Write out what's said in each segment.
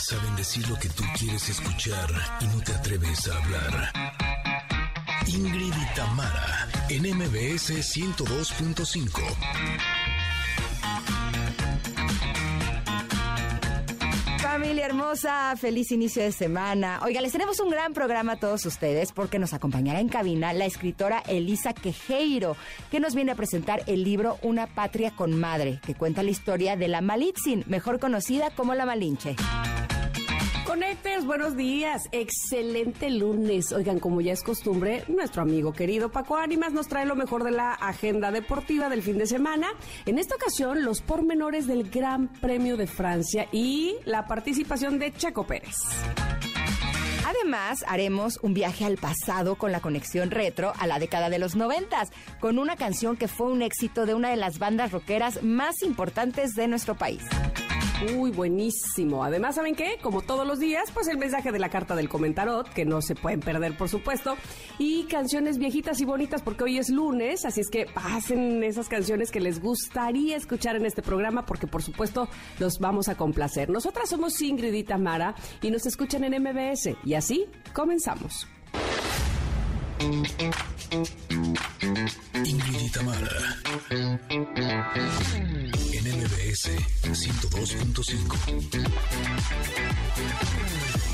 Saben decir lo que tú quieres escuchar y no te atreves a hablar. Ingrid y Tamara, en MBS 102.5. Familia hermosa, feliz inicio de semana. Oiga, les tenemos un gran programa a todos ustedes porque nos acompañará en cabina la escritora Elisa Quejeiro, que nos viene a presentar el libro Una patria con madre, que cuenta la historia de la Malitzin, mejor conocida como la Malinche. Conectes, buenos días. Excelente lunes. Oigan, como ya es costumbre, nuestro amigo querido Paco Ánimas nos trae lo mejor de la agenda deportiva del fin de semana. En esta ocasión, los pormenores del Gran Premio de Francia y la participación de Checo Pérez. Además, haremos un viaje al pasado con la conexión retro a la década de los noventas, con una canción que fue un éxito de una de las bandas rockeras más importantes de nuestro país. Uy, buenísimo. Además, ¿saben qué? Como todos los días, pues el mensaje de la carta del comentarot, que no se pueden perder, por supuesto, y canciones viejitas y bonitas, porque hoy es lunes, así es que pasen esas canciones que les gustaría escuchar en este programa, porque por supuesto los vamos a complacer. Nosotras somos Ingrid y Tamara y nos escuchan en MBS, y así comenzamos. Ingrid y Tamara. MBS 102.5.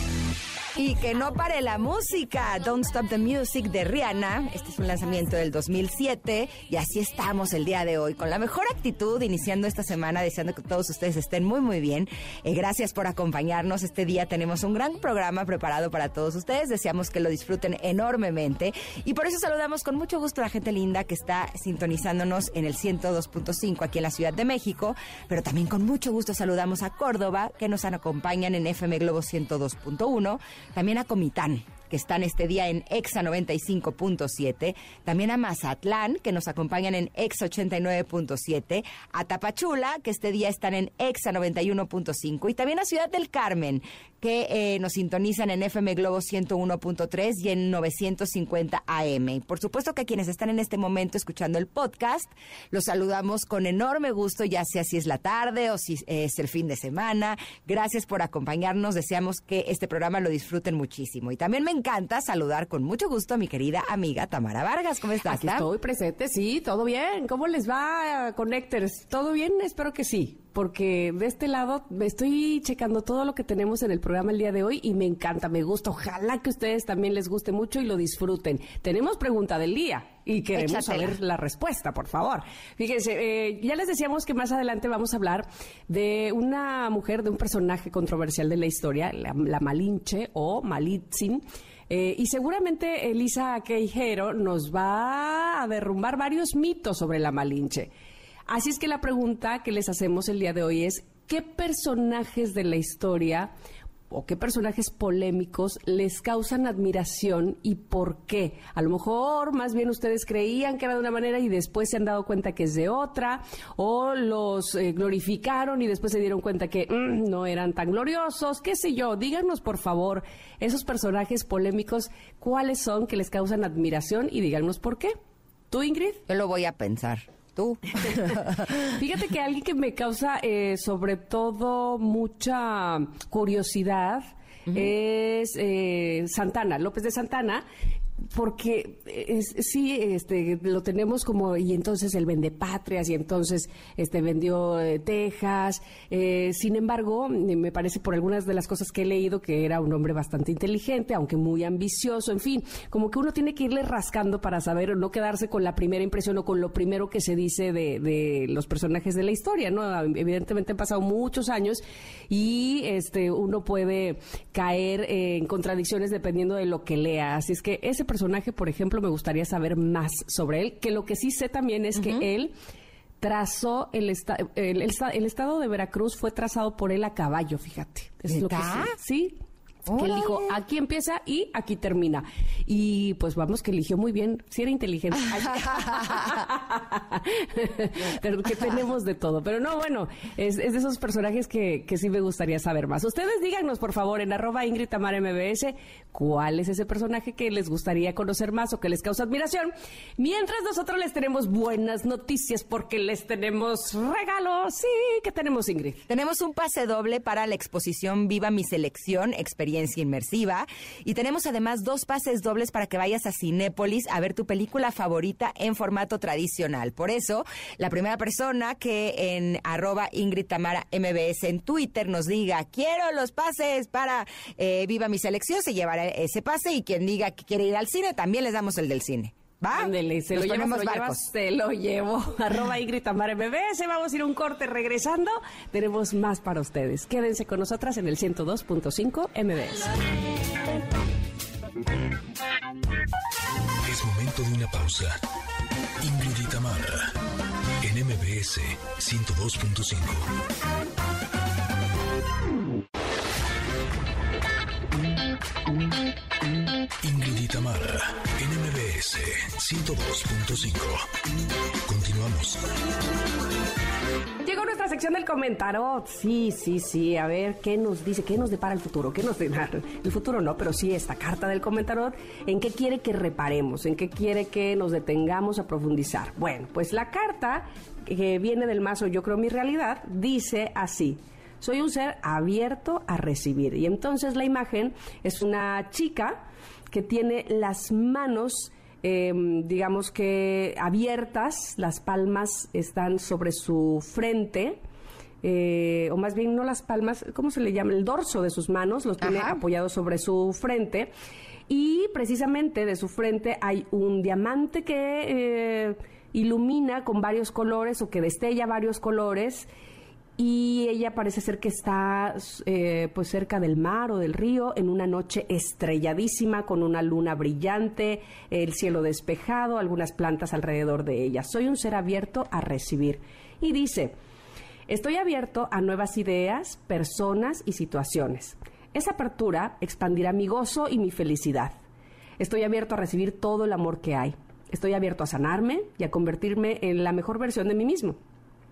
Y que no pare la música. Don't Stop the Music de Rihanna. Este es un lanzamiento del 2007 y así estamos el día de hoy con la mejor actitud iniciando esta semana deseando que todos ustedes estén muy muy bien. Eh, gracias por acompañarnos. Este día tenemos un gran programa preparado para todos ustedes. Deseamos que lo disfruten enormemente y por eso saludamos con mucho gusto a la gente linda que está sintonizándonos en el 102.5 aquí en la Ciudad de México, pero también con mucho gusto saludamos a Córdoba que nos acompañan en FM Globo 102.1 también a Comitán, que están este día en EXA 95.7, también a Mazatlán, que nos acompañan en EXA 89.7, a Tapachula, que este día están en EXA 91.5, y también a Ciudad del Carmen, que eh, nos sintonizan en FM Globo 101.3 y en 950 AM. Y por supuesto que a quienes están en este momento escuchando el podcast, los saludamos con enorme gusto, ya sea si es la tarde o si es el fin de semana. Gracias por acompañarnos. Deseamos que este programa lo disfruten muchísimo. Y también me encanta saludar con mucho gusto a mi querida amiga Tamara Vargas. ¿Cómo estás? Aquí estoy presente, sí, todo bien. ¿Cómo les va, Connectors? ¿Todo bien? Espero que sí porque de este lado me estoy checando todo lo que tenemos en el programa el día de hoy y me encanta, me gusta. Ojalá que ustedes también les guste mucho y lo disfruten. Tenemos pregunta del día y queremos saber la respuesta, por favor. Fíjense, eh, ya les decíamos que más adelante vamos a hablar de una mujer, de un personaje controversial de la historia, la, Malinche o Malitzin. Eh, y seguramente Elisa Queijero nos va a derrumbar varios mitos sobre la Malinche. Así es que la pregunta que les hacemos el día de hoy es, ¿qué personajes de la historia o qué personajes polémicos les causan admiración y por qué. A lo mejor más bien ustedes creían que era de una manera y después se han dado cuenta que es de otra, o los eh, glorificaron y después se dieron cuenta que mm, no eran tan gloriosos, qué sé yo. Díganos por favor esos personajes polémicos, cuáles son que les causan admiración y díganos por qué. ¿Tú, Ingrid? Yo lo voy a pensar tú. Fíjate que alguien que me causa eh, sobre todo mucha curiosidad es eh, Santana, López de Santana, porque sí, este, lo tenemos como, y entonces él vende patrias, y entonces este, vendió eh, Texas. Eh, sin embargo, me parece por algunas de las cosas que he leído que era un hombre bastante inteligente, aunque muy ambicioso, en fin, como que uno tiene que irle rascando para saber, no quedarse con la primera impresión o con lo primero que se dice de, de los personajes de la historia, ¿no? Evidentemente han pasado muchos años y este, uno puede caer en contradicciones dependiendo de lo que lea. Así es que ese personaje, por ejemplo, me gustaría saber más sobre él, que lo que sí sé también es que él trazó el, el, estado de Veracruz fue trazado por él a caballo, fíjate. Es lo que sí. Que él dijo, aquí empieza y aquí termina. Y pues vamos, que eligió muy bien, si era inteligente. pero que tenemos de todo. Pero no, bueno, es, de esos personajes que, que, sí me gustaría saber más. Ustedes díganos, por favor, en arroba Ingrid Tamara MBS, cuál es ese personaje que les gustaría conocer más o que les causa admiración. Mientras nosotros les tenemos buenas noticias porque les tenemos regalos. Sí, ¿qué tenemos, Ingrid? Tenemos un pase doble para la exposición Viva mi selección, experiencia inmersiva. Y tenemos además dos pases dobles para que vayas a Cinépolis a ver tu película favorita en formato tradicional. Por eso, la primera persona que en arroba Ingrid Tamara MBS en Twitter nos diga, quiero los pases para eh, Viva mi selección, se llevará ese pase y quien diga que quiere ir al cine, también les damos el del cine. ¿Va? Ándele, se, lo llevo, se lo llevo. Arroba Ingrid Tamara MBS. Vamos a ir a un corte regresando. Tenemos más para ustedes. Quédense con nosotras en el 102.5 MBS. Es momento de una pausa. Ingrid y Tamara en MBS 102.5. Ingrid y Tamara, NMBS 102.5. Continuamos. Llegó nuestra sección del comentarot. Sí, sí, sí. A ver, ¿qué nos dice? ¿Qué nos depara el futuro? ¿Qué nos depara? El futuro no, pero sí esta carta del comentarot. ¿En qué quiere que reparemos? ¿En qué quiere que nos detengamos a profundizar? Bueno, pues la carta que viene del mazo Yo creo mi realidad dice así. Soy un ser abierto a recibir. Y entonces la imagen es una chica que tiene las manos, em, digamos que abiertas, las palmas están sobre su frente. Eh, o más bien no las palmas, ¿cómo se le llama? El dorso de sus manos los tiene apoyado sobre su frente y precisamente de su frente hay un diamante que eh, ilumina con varios colores o que destella varios colores y ella parece ser que está eh, pues cerca del mar o del río en una noche estrelladísima con una luna brillante, el cielo despejado, algunas plantas alrededor de ella. Soy un ser abierto a recibir. Y dice, estoy abierto a nuevas ideas, personas y situaciones. Esa apertura expandirá mi gozo y mi felicidad. Estoy abierto a recibir todo el amor que hay. Estoy abierto a sanarme y a convertirme en la mejor versión de mí mismo.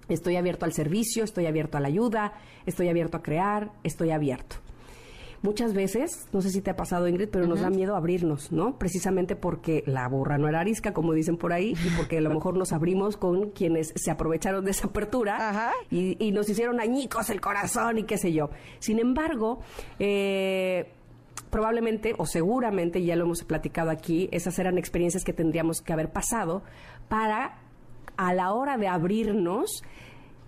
Estoy abierto al servicio, estoy abierto a la ayuda, estoy abierto a crear, estoy abierto. Muchas veces, no sé si te ha pasado Ingrid, pero nos da miedo abrirnos, ¿no? Precisamente porque la burra no era arisca, como dicen por ahí, y porque a lo mejor nos abrimos con quienes se aprovecharon de esa apertura y, nos hicieron añicos el corazón y qué sé yo. Sin embargo, eh, probablemente o seguramente, ya lo hemos platicado aquí, esas eran experiencias que tendríamos que haber pasado para a la hora de abrirnos,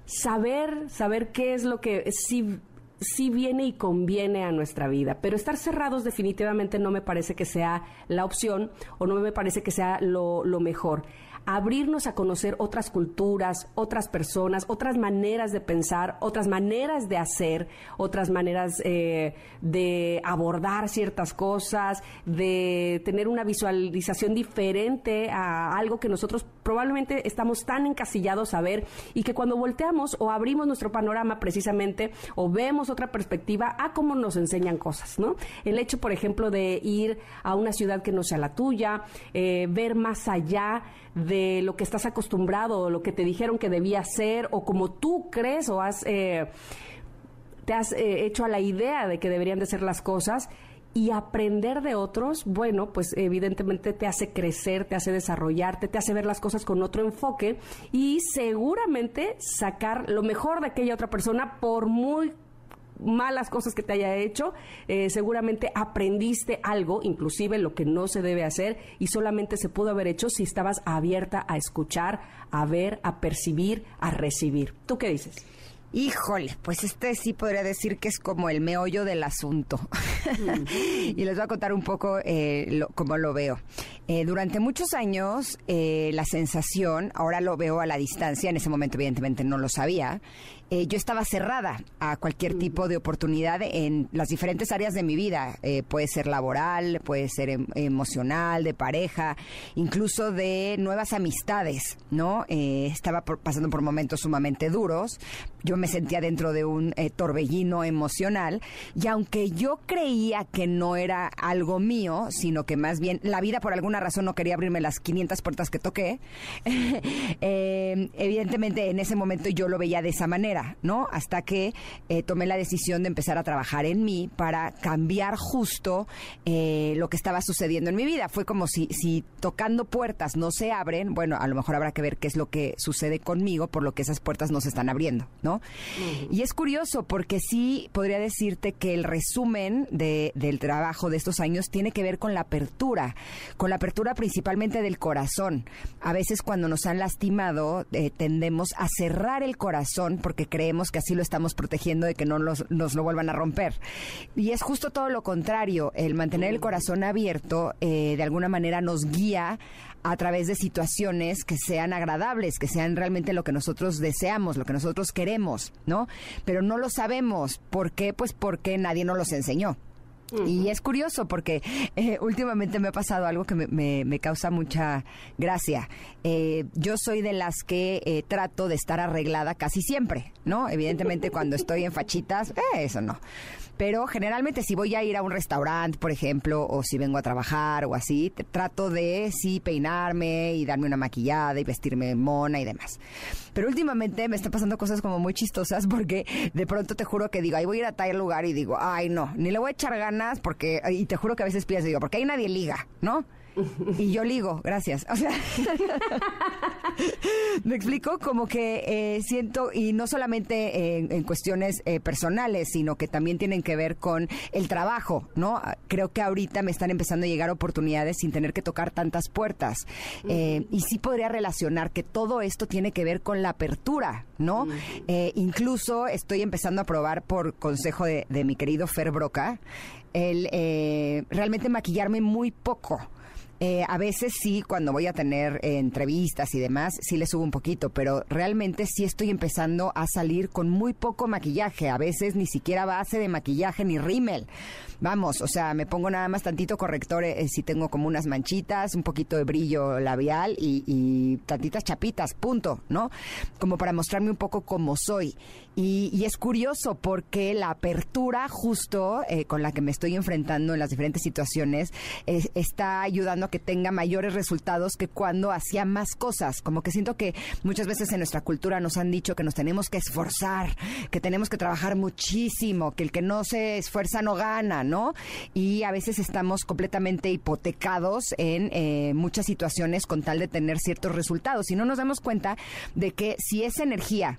saber, saber qué es lo que sí, sí viene y conviene a nuestra vida. Pero estar cerrados definitivamente no me parece que sea la opción o no me parece que sea lo, lo mejor abrirnos a conocer otras culturas, otras personas, otras maneras de pensar, otras maneras de hacer, otras maneras eh, de abordar ciertas cosas, de tener una visualización diferente a algo que nosotros probablemente estamos tan encasillados a ver y que cuando volteamos o abrimos nuestro panorama precisamente o vemos otra perspectiva a cómo nos enseñan cosas, ¿no? El hecho, por ejemplo, de ir a una ciudad que no sea la tuya, eh, ver más allá de lo que estás acostumbrado lo que te dijeron que debía ser o como tú crees o has eh, te has eh, hecho a la idea de que deberían de ser las cosas y aprender de otros, bueno, pues evidentemente te hace crecer, te hace desarrollarte, te hace ver las cosas con otro enfoque y seguramente sacar lo mejor de aquella otra persona por muy malas cosas que te haya hecho, eh, seguramente aprendiste algo, inclusive lo que no se debe hacer, y solamente se pudo haber hecho si estabas abierta a escuchar, a ver, a percibir, a recibir. ¿Tú qué dices? Híjole, pues este sí podría decir que es como el meollo del asunto. y les voy a contar un poco eh, cómo lo veo. Eh, durante muchos años, eh, la sensación, ahora lo veo a la distancia, en ese momento evidentemente no lo sabía, eh, yo estaba cerrada a cualquier tipo de oportunidad en las diferentes áreas de mi vida. Eh, puede ser laboral, puede ser em, emocional, de pareja, incluso de nuevas amistades, ¿no? Eh, estaba pasando por momentos sumamente duros. Yo me sentía dentro de un torbellino emocional y aunque yo creía que no era algo mío, sino que más bien la vida por alguna razón no quería abrirme las 500 puertas que toqué, evidentemente en ese momento yo lo veía de esa manera, ¿no? Hasta que eh, tomé la decisión de empezar a trabajar en mí para cambiar justo lo que estaba sucediendo en mi vida. Fue como si, si tocando puertas no se abren, bueno, a lo mejor habrá que ver qué es lo que sucede conmigo, por lo que esas puertas no se están abriendo, ¿no? Y es curioso porque sí podría decirte que el resumen de, del trabajo de estos años tiene que ver con la apertura, con la apertura principalmente del corazón. A veces cuando nos han lastimado eh, tendemos a cerrar el corazón porque creemos que así lo estamos protegiendo de que no nos lo vuelvan a romper. Y es justo todo lo contrario, el mantener el corazón abierto eh, de alguna manera nos guía a través de situaciones que sean agradables, que sean realmente lo que nosotros deseamos, lo que nosotros queremos, ¿no? Pero no lo sabemos. ¿Por qué? Pues porque nadie nos los enseñó. Y es curioso porque eh, últimamente me ha pasado algo que me, causa mucha gracia. Eh, yo soy de las que eh, trato de estar arreglada casi siempre, ¿no? Evidentemente cuando estoy en fachitas, eso no pero generalmente si voy a ir a un restaurante, por ejemplo, o si vengo a trabajar o así, trato de sí peinarme y darme una maquillada y vestirme mona y demás. Pero últimamente me están pasando cosas como muy chistosas porque de pronto te juro que digo, ahí voy a ir a tal lugar y digo, ay no, ni le voy a echar ganas porque, y te juro que a veces pienso, digo, porque ahí nadie liga, ¿no? y yo ligo, gracias. O sea, me explico como que eh, siento, y no solamente en, cuestiones eh, personales, sino que también tienen que ver con el trabajo, ¿no? Creo que ahorita me están empezando a llegar oportunidades sin tener que tocar tantas puertas. Eh, y sí podría relacionar que todo esto tiene que ver con la apertura, ¿no? incluso estoy empezando a probar por consejo de, de mi querido Fer Broca, el realmente maquillarme muy poco. Eh, a veces sí, cuando voy a tener eh, entrevistas y demás, sí le subo un poquito, pero realmente sí estoy empezando a salir con muy poco maquillaje. A veces ni siquiera base de maquillaje ni rímel. Vamos, o sea, me pongo nada más tantito corrector eh, si tengo como unas manchitas, un poquito de brillo labial y, y, tantitas chapitas, punto, ¿no? Como para mostrarme un poco como soy. Y, es curioso porque la apertura justo con la que me estoy enfrentando en las diferentes situaciones está ayudando que tenga mayores resultados que cuando hacía más cosas. Como que siento que muchas veces en nuestra cultura nos han dicho que nos tenemos que esforzar, que tenemos que trabajar muchísimo, que el que no se esfuerza no gana, ¿no? Y a veces estamos completamente hipotecados en eh, muchas situaciones con tal de tener ciertos resultados. Y no nos damos cuenta de que si esa energía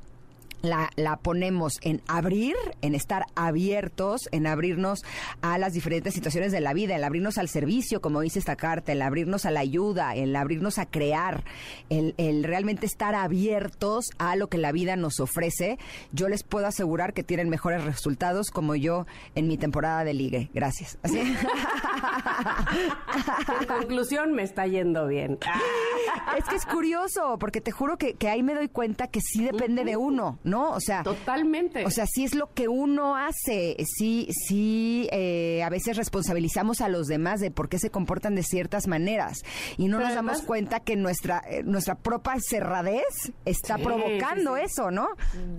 la, la, ponemos en abrir, en estar abiertos, en abrirnos a las diferentes situaciones de la vida, en abrirnos al servicio, como dice esta carta, el abrirnos a la ayuda, el abrirnos a crear, el, el, realmente estar abiertos a lo que la vida nos ofrece, yo les puedo asegurar que tienen mejores resultados como yo en mi temporada de ligue. Gracias. En conclusión, me está yendo bien. es que es curioso, porque te juro que, que ahí me doy cuenta que sí depende de uno. ¿no? O sea, totalmente. O sea, sí es lo que uno hace, sí, sí, eh, a veces responsabilizamos a los demás de por qué se comportan de ciertas maneras y no nos damos cuenta que nuestra eh, nuestra propia cerradez está provocando eso, ¿no?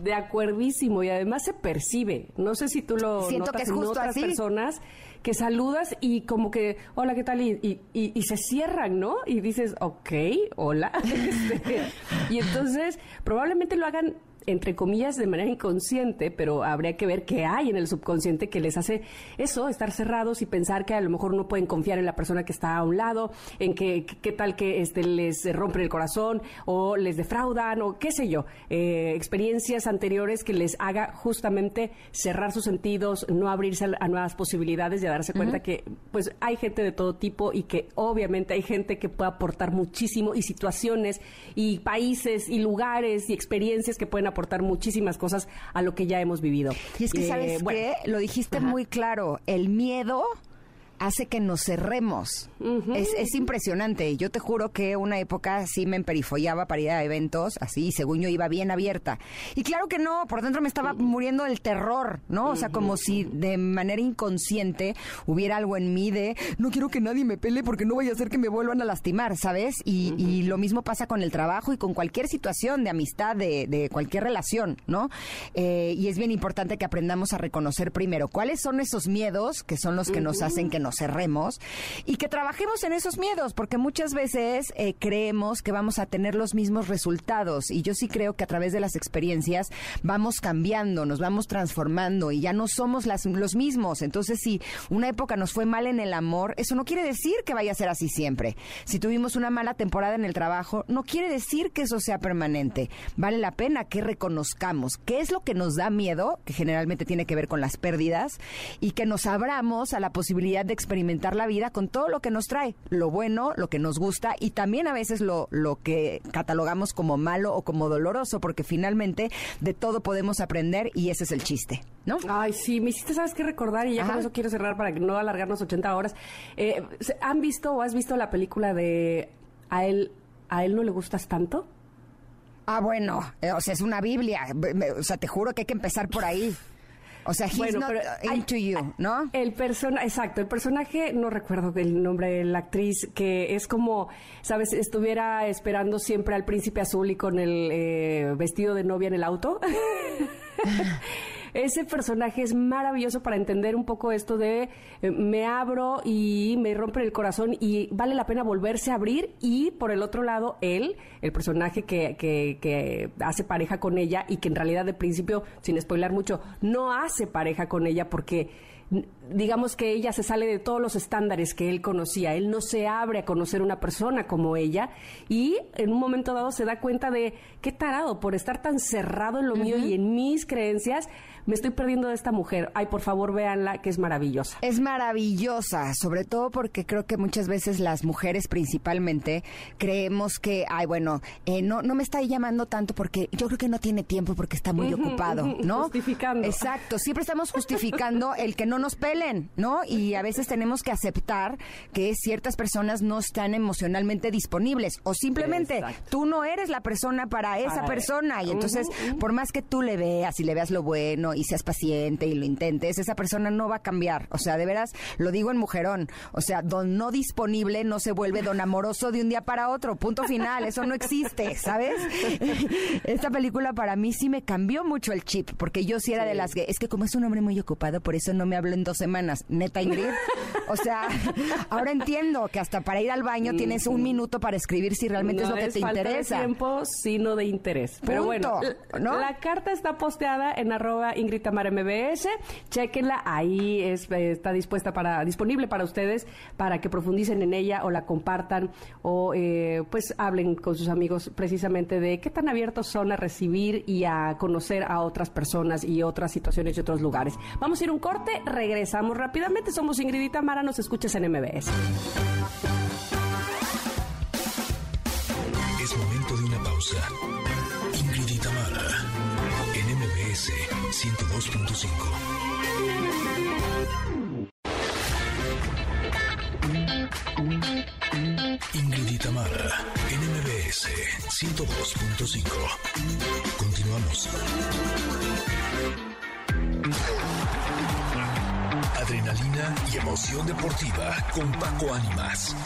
De acuerdísimo y además se percibe. No sé si tú lo Siento que es justo en otras personas que saludas y como que, hola, ¿qué tal? Y, y, y, se cierran, ¿no? Y dices, ok, hola. Este, y entonces probablemente lo hagan entre comillas, de manera inconsciente, pero habría que ver qué hay en el subconsciente que les hace eso, estar cerrados y pensar que a lo mejor no pueden confiar en la persona que está a un lado, en que qué tal que este, les rompen el corazón o les defraudan o qué sé yo, eh, experiencias anteriores que les haga justamente cerrar sus sentidos, no abrirse a, nuevas posibilidades y a darse cuenta que pues hay gente de todo tipo y que obviamente hay gente que puede aportar muchísimo y situaciones y países y lugares y experiencias que pueden aportar aportar muchísimas cosas a lo que ya hemos vivido. Y es que, ¿sabes eh, qué? Lo dijiste muy claro, el miedo hace que nos cerremos. es, es, impresionante. Yo te juro que una época sí me emperifollaba para ir a eventos, así, según yo iba bien abierta. Y claro que no, por dentro me estaba muriendo el terror, ¿no? O sea, como si de manera inconsciente hubiera algo en mí de no quiero que nadie me pele porque no vaya a hacer que me vuelvan a lastimar, ¿sabes? Y, y lo mismo pasa con el trabajo y con cualquier situación de amistad, de, de cualquier relación, ¿no? Eh, y es bien importante que aprendamos a reconocer primero cuáles son esos miedos que son los que nos hacen que nos cerremos y que trabajemos en esos miedos, porque muchas veces eh, creemos que vamos a tener los mismos resultados y yo sí creo que a través de las experiencias vamos cambiando, nos vamos transformando y ya no somos las, los mismos. Entonces, si una época nos fue mal en el amor, eso no quiere decir que vaya a ser así siempre. Si tuvimos una mala temporada en el trabajo, no quiere decir que eso sea permanente. Vale la pena que reconozcamos qué es lo que nos da miedo, que generalmente tiene que ver con las pérdidas, y que nos abramos a la posibilidad de experimentar la vida con todo lo que nos trae, lo bueno, lo que nos gusta y también a veces lo, lo que catalogamos como malo o como doloroso, porque finalmente de todo podemos aprender y ese es el chiste, ¿no? Ay, sí, me hiciste, ¿sabes qué recordar? Y ya con eso quiero cerrar para que no alargarnos 80 horas. Eh, ¿Han visto o has visto la película de A él, a él no le gustas tanto? Ah, bueno, eh, o sea, es una Biblia. O sea, te juro que hay que empezar por ahí. O sea, he's not into you, ¿no? El persona, exacto, el personaje, no recuerdo el nombre de la actriz, que es como, sabes, estuviera esperando siempre al príncipe azul y con el eh, vestido de novia en el auto. ese personaje es maravilloso para entender un poco esto de eh, me abro y me rompe el corazón y vale la pena volverse a abrir. Y por el otro lado él, el personaje que, que, que hace pareja con ella y que en realidad de principio, sin spoiler mucho, no hace pareja con ella porque digamos que ella se sale de todos los estándares que él conocía. Él no se abre a conocer una persona como ella y en un momento dado se da cuenta de qué tarado por estar tan cerrado en lo mío y en mis creencias me estoy perdiendo de esta mujer. Ay, por favor, véanla, que es maravillosa. Es maravillosa, sobre todo porque creo que muchas veces las mujeres principalmente creemos que, ay, bueno, eh, no, no me está llamando tanto porque yo creo que no tiene tiempo porque está muy ocupado, ¿no? Justificando. Exacto, siempre estamos justificando el que no nos pelen, ¿no? Y a veces tenemos que aceptar que ciertas personas no están emocionalmente disponibles o simplemente tú no eres la persona para esa persona y entonces por más que tú le veas y le veas lo bueno y seas paciente y lo intentes, esa persona no va a cambiar. O sea, de veras, lo digo en mujerón. O sea, don no disponible no se vuelve don amoroso de un día para otro. Punto final. Eso no existe, ¿sabes? Esta película para mí sí me cambió mucho el chip, porque yo sí era de las que, es que como es un hombre muy ocupado, por eso no me hablo en dos semanas. Neta, Ingrid. O sea, ahora entiendo que hasta para ir al baño tienes un minuto para escribir si realmente es lo que te interesa. De tiempo, sino de interés. Pero bueno, ¿no? la carta está posteada en arroba Ingrid Tamara MBS. Chequenla, ahí está dispuesta para, disponible para ustedes para que profundicen en ella o la compartan o eh, pues hablen con sus amigos precisamente de qué tan abiertos son a recibir y a conocer a otras personas y otras situaciones y otros lugares. Vamos a ir un corte, regresamos rápidamente. Somos Ingrid y nos escuchas en MBS. Es momento de una pausa. Ingrid y Tamara 102.5. Ingrid y Tamara, NMBS 102.5. Continuamos. Y emoción deportiva con Paco Ánimas.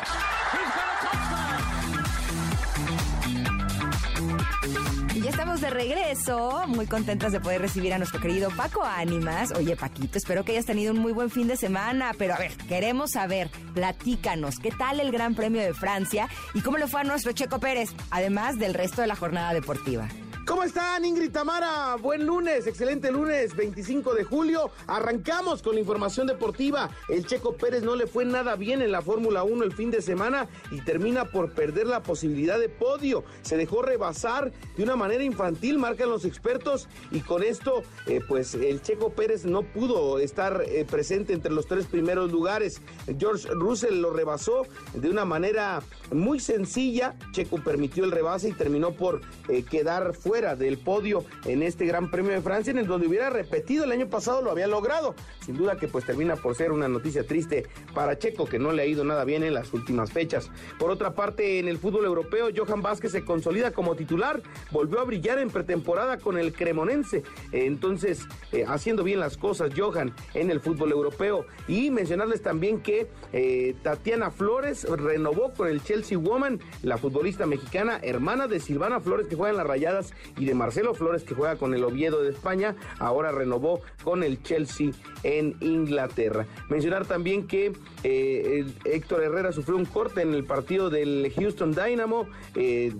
ya estamos de regreso, muy contentas de poder recibir a nuestro querido Paco Ánimas. Oye, Paquito, espero que hayas tenido un muy buen fin de semana, pero a ver, queremos saber, platícanos, ¿qué tal el Gran Premio de Francia y cómo le fue a nuestro Checo Pérez, además del resto de la jornada deportiva? ¿Cómo están, Ingrid Tamara? Buen lunes, excelente lunes, 25 de julio. Arrancamos con la información deportiva. El Checo Pérez no le fue nada bien en la Fórmula 1 el fin de semana y termina por perder la posibilidad de podio. Se dejó rebasar de una manera infantil, marcan los expertos, y con esto, eh, pues el Checo Pérez no pudo estar eh, presente entre los tres primeros lugares. George Russell lo rebasó de una manera muy sencilla. Checo permitió el rebase y terminó por eh, quedar fuera fuera del podio en este Gran Premio de Francia, en el donde hubiera repetido el año pasado, lo había logrado. Sin duda que pues termina por ser una noticia triste para Checo, que no le ha ido nada bien en las últimas fechas. Por otra parte, en el fútbol europeo, Johan Vázquez se consolida como titular, volvió a brillar en pretemporada con el Cremonense. Entonces, eh, haciendo bien las cosas, Johan, en el fútbol europeo. Y mencionarles también que eh, Tatiana Flores renovó con el Chelsea Woman, la futbolista mexicana, hermana de Silvana Flores, que juega en las Rayadas, y de Marcelo Flores, que juega con el Oviedo de España. Ahora renovó con el Chelsea en Inglaterra. Mencionar también que eh, Héctor Herrera sufrió un corte en el partido del Houston Dynamo.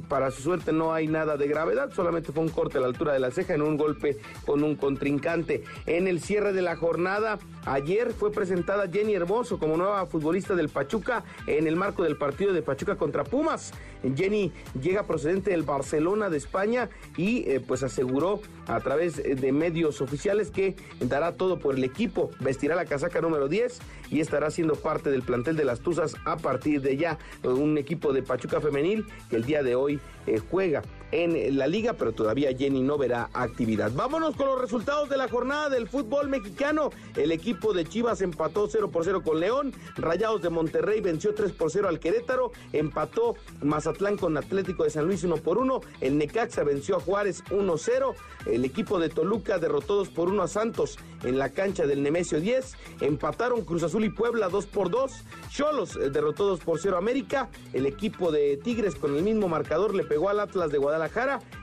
para su suerte no hay nada de gravedad, solamente fue un corte a la altura de la ceja en un golpe con un contrincante. En el cierre de la jornada, ayer fue presentada Jenny Hermoso como nueva futbolista del Pachuca en el marco del partido de Pachuca contra Pumas. Jenny llega procedente del Barcelona de España y eh, pues aseguró a través de medios oficiales que dará todo por el equipo, vestirá la casaca número 10 y estará siendo parte del plantel de las Tuzas a partir de ya. Un equipo de Pachuca femenil que el día de hoy eh, juega en la liga, pero todavía Jenny no verá actividad. Vámonos con los resultados de la jornada del fútbol mexicano. El equipo de Chivas empató 0 por 0 con León, Rayados de Monterrey venció 3 por 0 al Querétaro, empató Mazatlán con Atlético de San Luis 1 por 1, el Necaxa venció a Juárez 1-0, el equipo de Toluca derrotó 2 por 1 a Santos en la cancha del Nemesio 10, empataron Cruz Azul y Puebla 2 por 2, Cholos eh, derrotó 2 por 0 América, el equipo de Tigres con el mismo marcador le pegó al Atlas de Guadalajara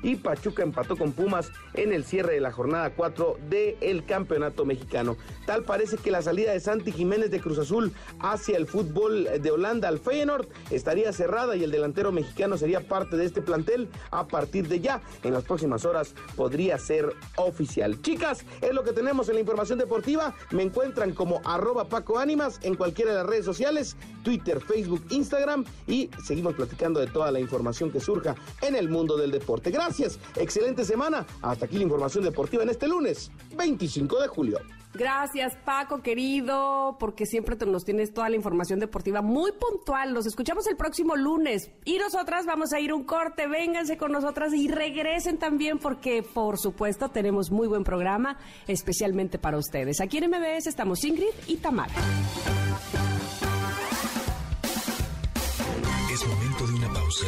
y Pachuca empató con Pumas en el cierre de la jornada 4 del Campeonato Mexicano. Tal parece que la salida de Santi Jiménez de Cruz Azul hacia el fútbol de Holanda al Feyenoord estaría cerrada y el delantero mexicano sería parte de este plantel a partir de ya. En las próximas horas podría ser oficial. Chicas, es lo que tenemos en la información deportiva. Me encuentran como arroba Paco Ánimas en cualquiera de las redes sociales, Twitter, Facebook, Instagram y seguimos platicando de toda la información que surja en el mundo del deporte. Gracias, excelente semana. Hasta aquí la información deportiva en este lunes, 25 de julio. Gracias, Paco, querido, porque siempre nos tienes toda la información deportiva muy puntual. Nos escuchamos el próximo lunes. Y nosotras vamos a ir un corte. Vénganse con nosotras y regresen también, porque por supuesto tenemos muy buen programa, especialmente para ustedes. Aquí en MBS estamos Ingrid y Tamara. Es momento de una pausa.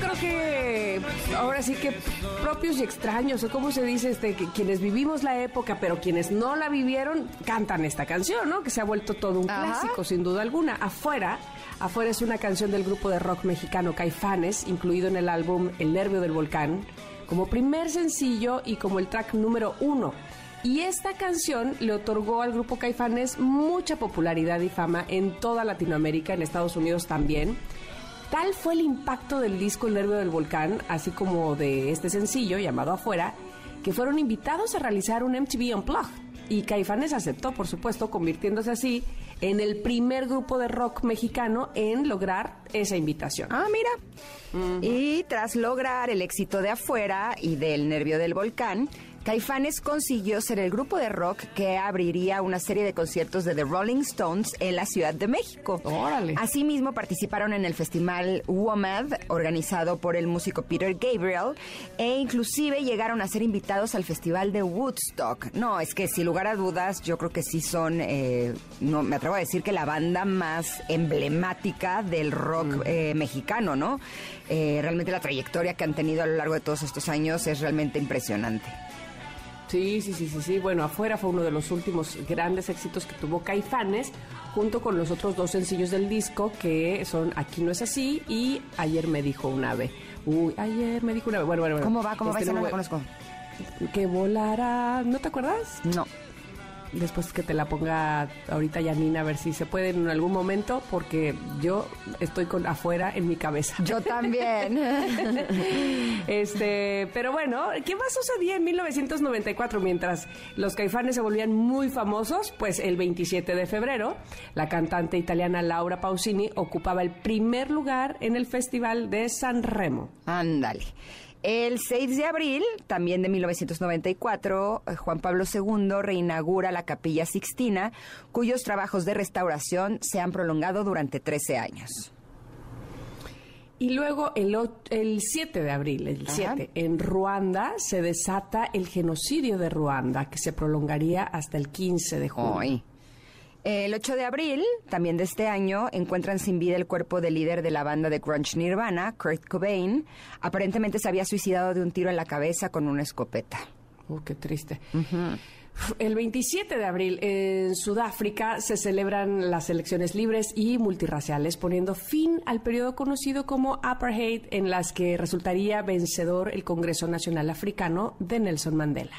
Creo que ahora sí que propios y extraños, o como se dice, este, que quienes vivimos la época, pero quienes no la vivieron, cantan esta canción, ¿no? Que se ha vuelto todo un clásico, sin duda alguna. Afuera, afuera es una canción del grupo de rock mexicano Caifanes, incluido en el álbum El Nervio del Volcán, como primer sencillo y como el track número uno. Y esta canción le otorgó al grupo Caifanes mucha popularidad y fama en toda Latinoamérica, en Estados Unidos también. Tal fue el impacto del disco El Nervio del Volcán, así como de este sencillo llamado Afuera, que fueron invitados a realizar un MTV Unplugged. Y Caifanes aceptó, por supuesto, convirtiéndose así en el primer grupo de rock mexicano en lograr esa invitación. Ah, mira. Y tras lograr el éxito de afuera y del nervio del volcán, Caifanes consiguió ser el grupo de rock que abriría una serie de conciertos de The Rolling Stones en la Ciudad de México. Órale. Asimismo, participaron en el festival WOMAD, organizado por el músico Peter Gabriel, e inclusive llegaron a ser invitados al festival de Woodstock. No, es que sin lugar a dudas, yo creo que sí son, eh, no me atrevo a decir que la banda más emblemática del rock eh, mexicano, ¿no? Eh, realmente la trayectoria que han tenido a lo largo de todos estos años es realmente impresionante. Sí, sí, sí, sí, sí. Bueno, afuera fue uno de los últimos grandes éxitos que tuvo Caifanes, junto con los otros dos sencillos del disco, que son Aquí no es así y Ayer me dijo un ave. Uy, ayer me dijo una ave. Bueno, bueno, bueno. ¿Cómo va? ¿Cómo va? Este Esa no conozco. Que volará. ¿No te acuerdas? No. Después que te la ponga ahorita Janina, a ver si se puede en algún momento, porque yo estoy con afuera en mi cabeza. Yo también. este, pero bueno, ¿qué más sucedía en 1994 mientras los caifanes se volvían muy famosos? Pues el 27 de febrero, la cantante italiana Laura Pausini ocupaba el primer lugar en el Festival de San Remo. Ándale. El 6 de abril, también de 1994, eh, Juan Pablo II reinaugura la Capilla Sixtina, cuyos trabajos de restauración se han prolongado durante 13 años. Y luego el, el 7 de abril, el Ajá. 7, en Ruanda se desata el genocidio de Ruanda, que se prolongaría hasta el 15 de junio. El 8 de abril, también de este año, encuentran sin vida el cuerpo del líder de la banda de grunge Nirvana, Kurt Cobain. Aparentemente se había suicidado de un tiro en la cabeza con una escopeta. Uh, qué triste. El 27 de abril en Sudáfrica se celebran las elecciones libres y multirraciales, poniendo fin al periodo conocido como apartheid, en las que resultaría vencedor el Congreso Nacional Africano de Nelson Mandela.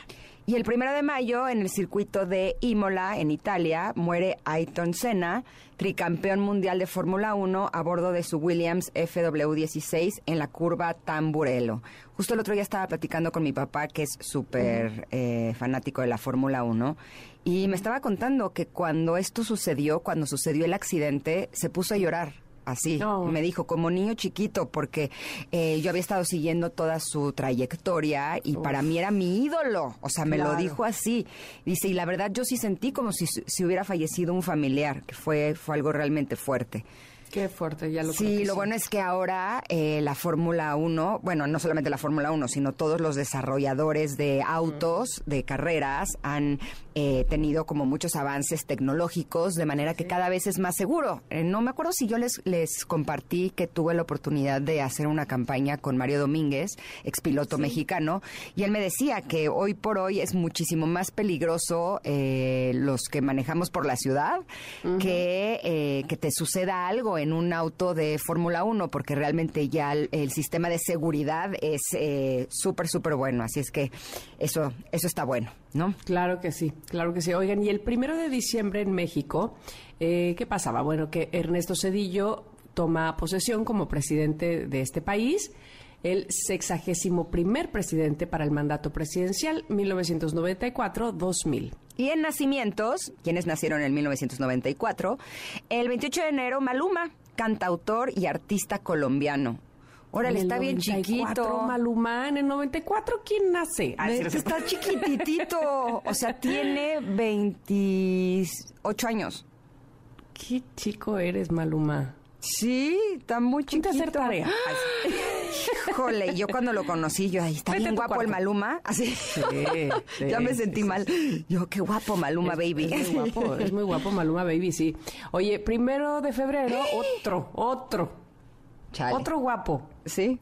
Y el primero de mayo, en el circuito de Imola, en Italia, muere Ayrton Senna, tricampeón mundial de Fórmula 1, a bordo de su Williams FW16 en la curva Tamburello. Justo el otro día estaba platicando con mi papá, que es súper eh, fanático de la Fórmula 1, y me estaba contando que cuando esto sucedió, cuando sucedió el accidente, se puso a llorar. Así, No. me dijo, como niño chiquito, porque eh, yo había estado siguiendo toda su trayectoria y para mí era mi ídolo. O sea, me lo dijo así. Dice, y la verdad yo sí sentí como si, si hubiera fallecido un familiar, que fue, fue algo realmente fuerte. Qué fuerte, ya lo Sí, que lo bueno es que ahora eh, la Fórmula 1, bueno, no solamente la Fórmula 1, sino todos los desarrolladores de autos, de carreras, han eh, tenido como muchos avances tecnológicos, de manera que cada vez es más seguro. Eh, no me acuerdo si yo les, les compartí que tuve la oportunidad de hacer una campaña con Mario Domínguez, expiloto mexicano, y él me decía que hoy por hoy es muchísimo más peligroso eh, los que manejamos por la ciudad que, eh, que te suceda algo en un auto de Fórmula 1, porque realmente ya el, sistema de seguridad es eh, súper, súper bueno. Así es que eso, eso está bueno, ¿no? Claro que sí, claro que sí. Oigan, y el primero de diciembre en México, eh, ¿qué pasaba? Bueno, que Ernesto Cedillo toma posesión como presidente de este país, el sexagésimo primer presidente para el mandato presidencial 1994-2000. Y en nacimientos, quienes nacieron en 1994, el 28 de enero, Maluma, cantautor y artista colombiano.Órale, En el está bien 94, chiquito. Maluma, en el 94, ¿quién nace? Ah, sí. Está chiquititito. O sea, tiene 28 años. ¿Qué chico eres, Maluma? Sí, está muy Ponte a chiquito. hacer tarea. Híjole, yo cuando lo conocí, yo, ahí está Vete bien guapo el. Maluma. Así. sí, ya me sentí sí, mal. Yo, qué guapo Maluma, baby. Es muy guapo, es muy guapo Maluma Baby, sí. Oye, primero de febrero, otro, otro, Chale. otro guapo. ¿Sí?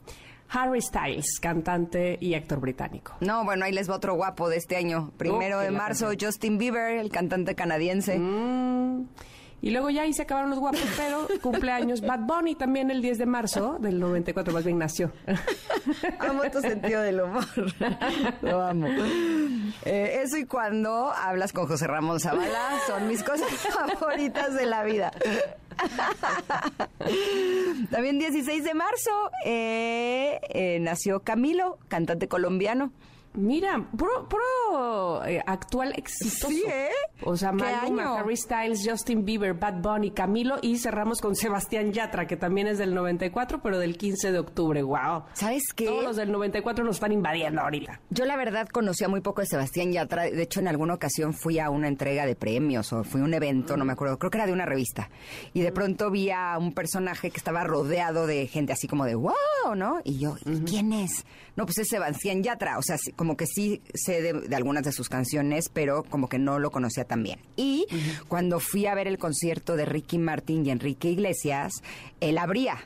Harry Styles, cantante y actor británico. No, bueno, ahí les va otro guapo de este año. Primero Oh, de marzo, Justin Bieber, el cantante canadiense. Mm, Y luego ya ahí se acabaron los guapos, pero cumpleaños Bad Bunny también el 10 de marzo del 94, más bien nació. Amo tu sentido del humor. Lo amo. Eh, eso y cuando hablas con José Ramón Zavala son mis cosas favoritas de la vida. También 16 de marzo eh, eh, nació Camilo, cantante colombiano. Mira, puro, puro eh, actual exitoso. Sí, ¿eh? O sea, ¿Qué Maluma? Harry Styles, Justin Bieber, Bad Bunny, Camilo y cerramos con Sebastián Yatra, que también es del 94, pero del 15 de octubre. Wow. ¿Sabes qué? Todos los del 94 nos están invadiendo ahorita. Yo la verdad conocía muy poco de Sebastián Yatra. De hecho, en alguna ocasión fui a una entrega de premios o fui a un evento, no me acuerdo. Creo que era de una revista. Y de pronto vi a un personaje que estaba rodeado de gente así como de wow, ¿no? Y yo, ¿y quién es? No, pues es Sebastián Yatra. O sea, como que sí sé de, de algunas de sus canciones, pero como que no lo conocía tan bien. Y cuando fui a ver el concierto de Ricky Martin y Enrique Iglesias, él abría.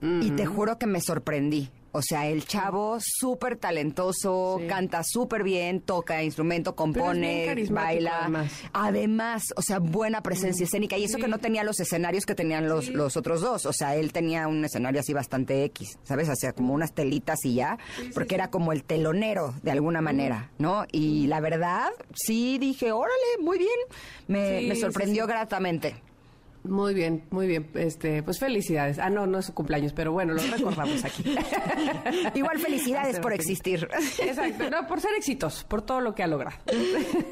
Y te juro que me sorprendí. O sea, el chavo súper talentoso, canta súper bien, toca instrumento, compone, baila. Además. además. o sea, buena presencia escénica. Y eso que no tenía los escenarios que tenían los, los otros dos. O sea, él tenía un escenario así bastante X, ¿sabes? O sea, como unas telitas y ya, porque era como el telonero de alguna manera, ¿no? Y la verdad, sí dije, órale, muy bien. Me, me sorprendió gratamente. Muy bien, muy bien. Este, pues felicidades. Ah, no, no es su cumpleaños, pero bueno, lo recordamos aquí. Igual felicidades por existir. Exacto, no, por ser éxitos, por todo lo que ha logrado.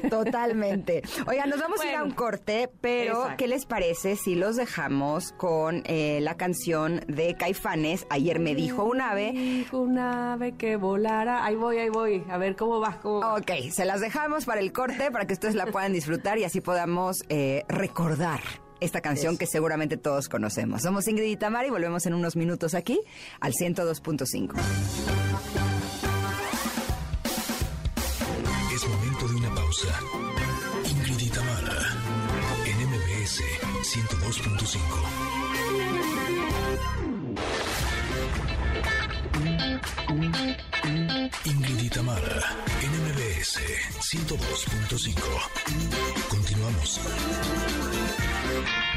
Totalmente. Oiga, nos vamos a ir a un corte, pero ¿qué les parece si los dejamos con eh, la canción de Caifanes? Ayer me dijo un ave. Un ave que volara. Ahí voy, ahí voy. A ver cómo va. Ok, se las dejamos para el corte para que ustedes la puedan disfrutar y así podamos eh, recordar esta canción que seguramente todos conocemos. Somos Ingrid y Tamara y volvemos en unos minutos aquí al 102.5. Es momento de una pausa. Ingrid y Tamara en MBS 102.5. Ingrid y Tamara en MBS 102.5. Continuamos. thank you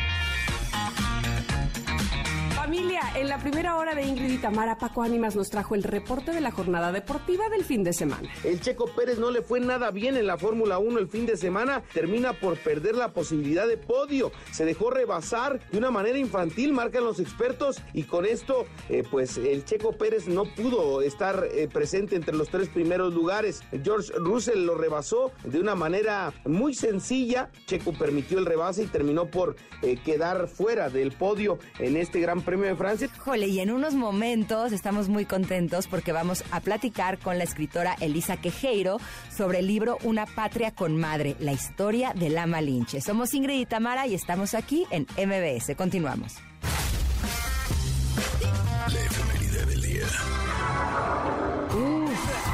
Familia, en la primera hora de Ingrid y Tamara, Paco Ánimas nos trajo el reporte de la jornada deportiva del fin de semana. El Checo Pérez no le fue nada bien en la Fórmula 1 el fin de semana, termina por perder la posibilidad de podio, se dejó rebasar de una manera infantil, marcan los expertos, y con esto, eh, pues el Checo Pérez no pudo estar eh, presente entre los tres primeros lugares. George Russell lo rebasó de una manera muy sencilla, Checo permitió el rebase y terminó por eh, quedar fuera del podio en este Gran Premio de Francia. Jole, y en unos momentos estamos muy contentos porque vamos a platicar con la escritora Elisa Quejeiro sobre el libro Una patria con madre, la historia de la Malinche. Somos Ingrid y Tamara y estamos aquí en MBS. Continuamos.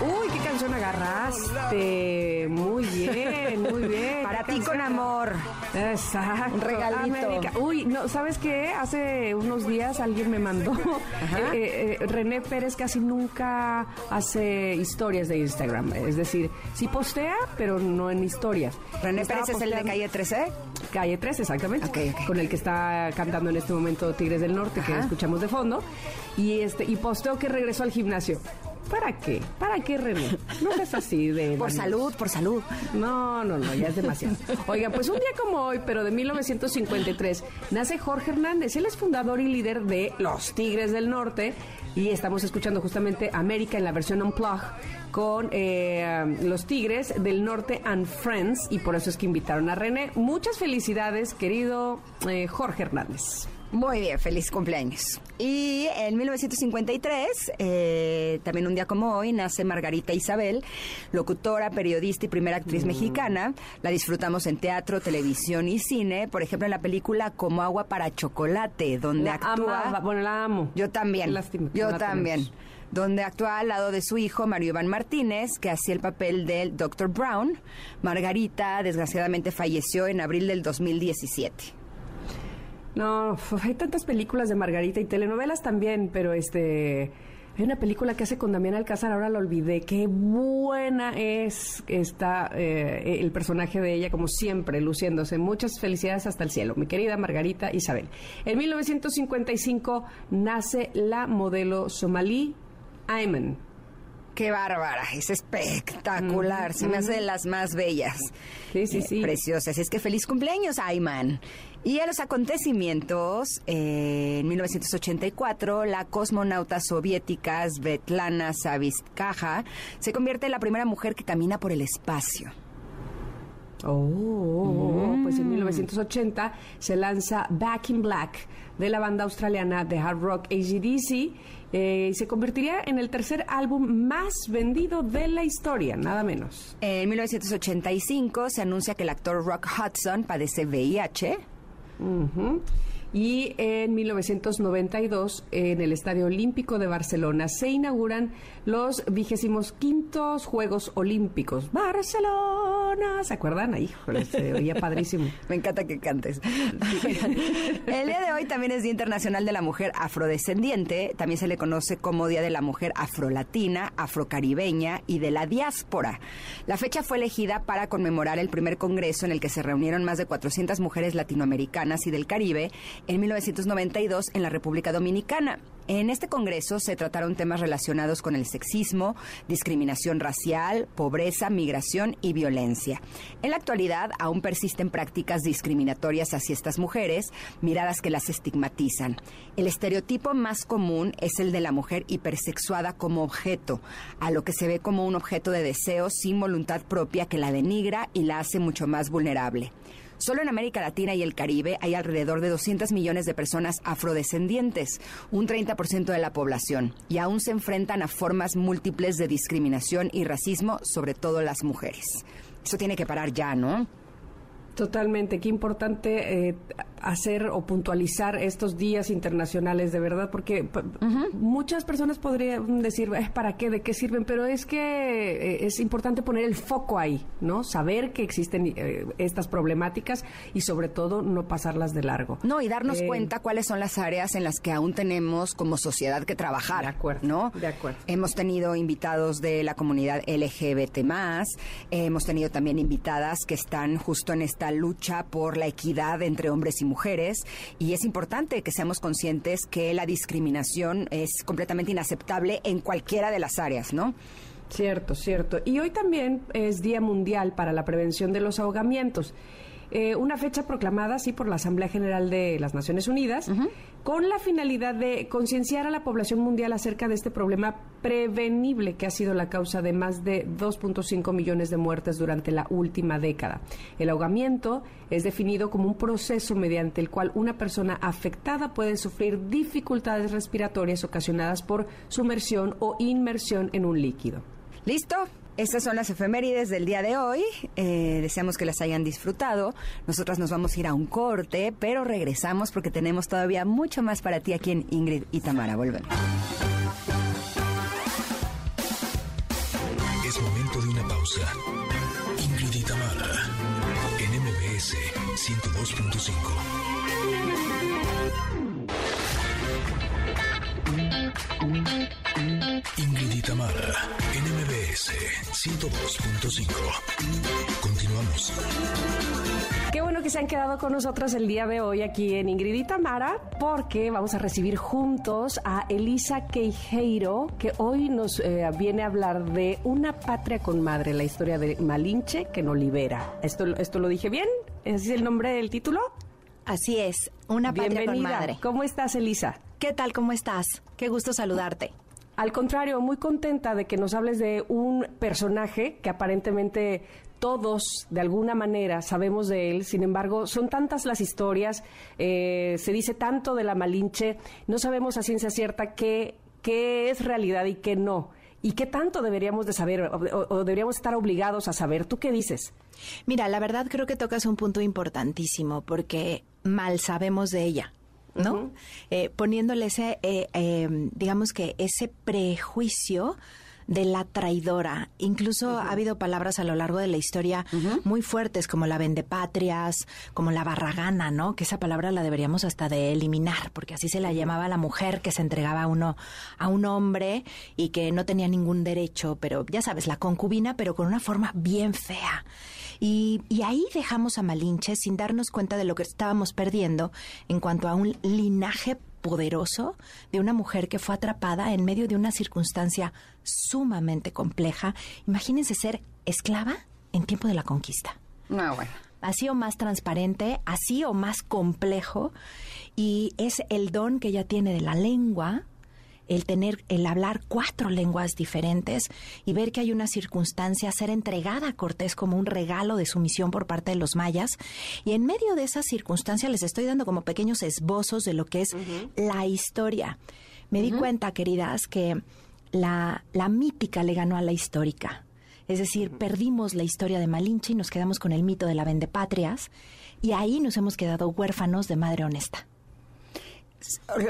uy, qué canción agarraste. Muy bien, muy bien. Para ti con amor. Exacto. Un regalito. Uy, no, ¿sabes qué? Hace unos días alguien me mandó. Eh, eh, René Pérez casi nunca hace historias de Instagram. Es decir, sí postea, pero no en historias. ¿René Pérez es el de calle 13? Calle 13, exactamente. Con el que está cantando en este momento Tigres del Norte, que escuchamos de fondo. Y, este, y posteó que regresó al gimnasio. ¿Para qué? ¿Para qué, René? No es así de... por salud, por salud. No, no, no, ya es demasiado. Oiga, pues un día como hoy, pero de 1953, nace Jorge Hernández. Él es fundador y líder de Los Tigres del Norte. Y estamos escuchando justamente América en la versión Unplug con eh, los Tigres del Norte and Friends. Y por eso es que invitaron a René. Muchas felicidades, querido eh, Jorge Hernández. Muy bien, feliz cumpleaños. Y en 1953, eh, también un día como hoy, nace Margarita Isabel, locutora, periodista y primera actriz mm. mexicana. La disfrutamos en teatro, televisión y cine. Por ejemplo, en la película Como agua para chocolate, donde actúa... bueno, la amo. Yo también. yo también donde actúa al lado de su hijo Mario Iván Martínez, que hacía el papel del Dr. Brown. Margarita, desgraciadamente, falleció en abril del 2017. No, hay tantas películas de Margarita y telenovelas también, pero este... Hay una película que hace con Damián Alcázar, ahora lo olvidé. Qué buena es está eh, el personaje de ella, como siempre, luciéndose. Muchas felicidades hasta el cielo, mi querida Margarita Isabel. En 1955 nace la modelo somalí Ayman. Qué bárbara, es espectacular, se me hace de las más bellas. Sí, sí, sí. Preciosas. Es que feliz cumpleaños, Ayman. Y a los acontecimientos, eh, en 1984, la cosmonauta soviética Svetlana Savitskaya se convierte en la primera mujer que camina por el espacio. Oh, pues en 1980 se lanza Back in Black de la banda australiana de hard rock AGDC eh, y se convertiría en el tercer álbum más vendido de la historia, nada menos. En 1985 se anuncia que el actor Rock Hudson padece VIH. Mm-hmm. Y en 1992, en el Estadio Olímpico de Barcelona, se inauguran los vigésimos quintos Juegos Olímpicos. Barcelona, ¿se acuerdan? Ahí, se oía padrísimo. Me encanta que cantes. el día de hoy también es Día Internacional de la Mujer Afrodescendiente, también se le conoce como Día de la Mujer Afrolatina, Afrocaribeña y de la Diáspora. La fecha fue elegida para conmemorar el primer congreso en el que se reunieron más de 400 mujeres latinoamericanas y del Caribe en 1992 en la República Dominicana. En este Congreso se trataron temas relacionados con el sexismo, discriminación racial, pobreza, migración y violencia. En la actualidad aún persisten prácticas discriminatorias hacia estas mujeres, miradas que las estigmatizan. El estereotipo más común es el de la mujer hipersexuada como objeto, a lo que se ve como un objeto de deseo sin voluntad propia que la denigra y la hace mucho más vulnerable. Solo en América Latina y el Caribe hay alrededor de 200 millones de personas afrodescendientes, un 30% de la población, y aún se enfrentan a formas múltiples de discriminación y racismo, sobre todo las mujeres. Eso tiene que parar ya, ¿no? Totalmente, qué importante eh, hacer o puntualizar estos días internacionales, de verdad, porque muchas personas podrían decir, ¿para qué? ¿De qué sirven? Pero es que eh, es importante poner el foco ahí, ¿no? Saber que existen eh, estas problemáticas y sobre todo no pasarlas de largo. No, y darnos cuenta cuáles son las áreas en las que aún tenemos como sociedad que trabajar. De acuerdo. ¿no? De acuerdo. Hemos tenido invitados de la comunidad LGBT, hemos tenido también invitadas que están justo en esta lucha por la equidad entre hombres y mujeres y es importante que seamos conscientes que la discriminación es completamente inaceptable en cualquiera de las áreas, ¿no? Cierto, cierto. Y hoy también es Día Mundial para la Prevención de los Ahogamientos. Eh, una fecha proclamada así por la Asamblea General de las Naciones Unidas, con la finalidad de concienciar a la población mundial acerca de este problema prevenible que ha sido la causa de más de 2.5 millones de muertes durante la última década. El ahogamiento es definido como un proceso mediante el cual una persona afectada puede sufrir dificultades respiratorias ocasionadas por sumersión o inmersión en un líquido. ¿Listo? Estas son las efemérides del día de hoy. Eh, deseamos que las hayan disfrutado. Nosotras nos vamos a ir a un corte, pero regresamos porque tenemos todavía mucho más para ti aquí en Ingrid y Tamara. Volvemos. Es momento de una pausa. 102.5. Continuamos. Qué bueno que se han quedado con nosotros el día de hoy aquí en Ingrid y Tamara, porque vamos a recibir juntos a Elisa Queijeiro, que hoy nos eh, viene a hablar de Una patria con madre, la historia de Malinche que nos libera. ¿Esto, esto lo dije bien? ¿Ese es el nombre del título? Así es, Una patria con madre. ¿Cómo estás, Elisa? ¿Qué tal? ¿Cómo estás? Qué gusto saludarte. Al contrario, muy contenta de que nos hables de un personaje que aparentemente todos de alguna manera sabemos de él, sin embargo, son tantas las historias, eh, se dice tanto de la Malinche, no sabemos a ciencia cierta qué, qué es realidad y qué no. ¿Y qué tanto deberíamos de saber o, deberíamos estar obligados a saber? ¿Tú qué dices? Mira, la verdad creo que tocas un punto importantísimo porque mal sabemos de ella. ¿No? Eh, poniéndole ese, eh, em, digamos que ese prejuicio de la traidora. Incluso ha habido palabras a lo largo de la historia muy fuertes como la vendepatrias, como la barragana, ¿no? Que esa palabra la deberíamos hasta de eliminar, porque así se la llamaba la mujer que se entregaba a uno a un hombre y que no tenía ningún derecho, pero ya sabes, la concubina, pero con una forma bien fea. Y, ahí dejamos a Malinche sin darnos cuenta de lo que estábamos perdiendo en cuanto a un linaje poderoso de una mujer que fue atrapada en medio de una circunstancia sumamente compleja. Imagínense ser esclava en tiempo de la conquista. No, bueno. Así o más transparente, así o más complejo, y es el don que ella tiene de la lengua, el tener, el hablar cuatro lenguas diferentes y ver que hay una circunstancia, ser entregada a Cortés como un regalo de sumisión por parte de los mayas. Y en medio de esa circunstancia les estoy dando como pequeños esbozos de lo que es la historia. Me di cuenta, queridas, que la, la mítica le ganó a la histórica. Es decir, perdimos la historia de Malinche y nos quedamos con el mito de la vendepatrias y ahí nos hemos quedado huérfanos de madre honesta.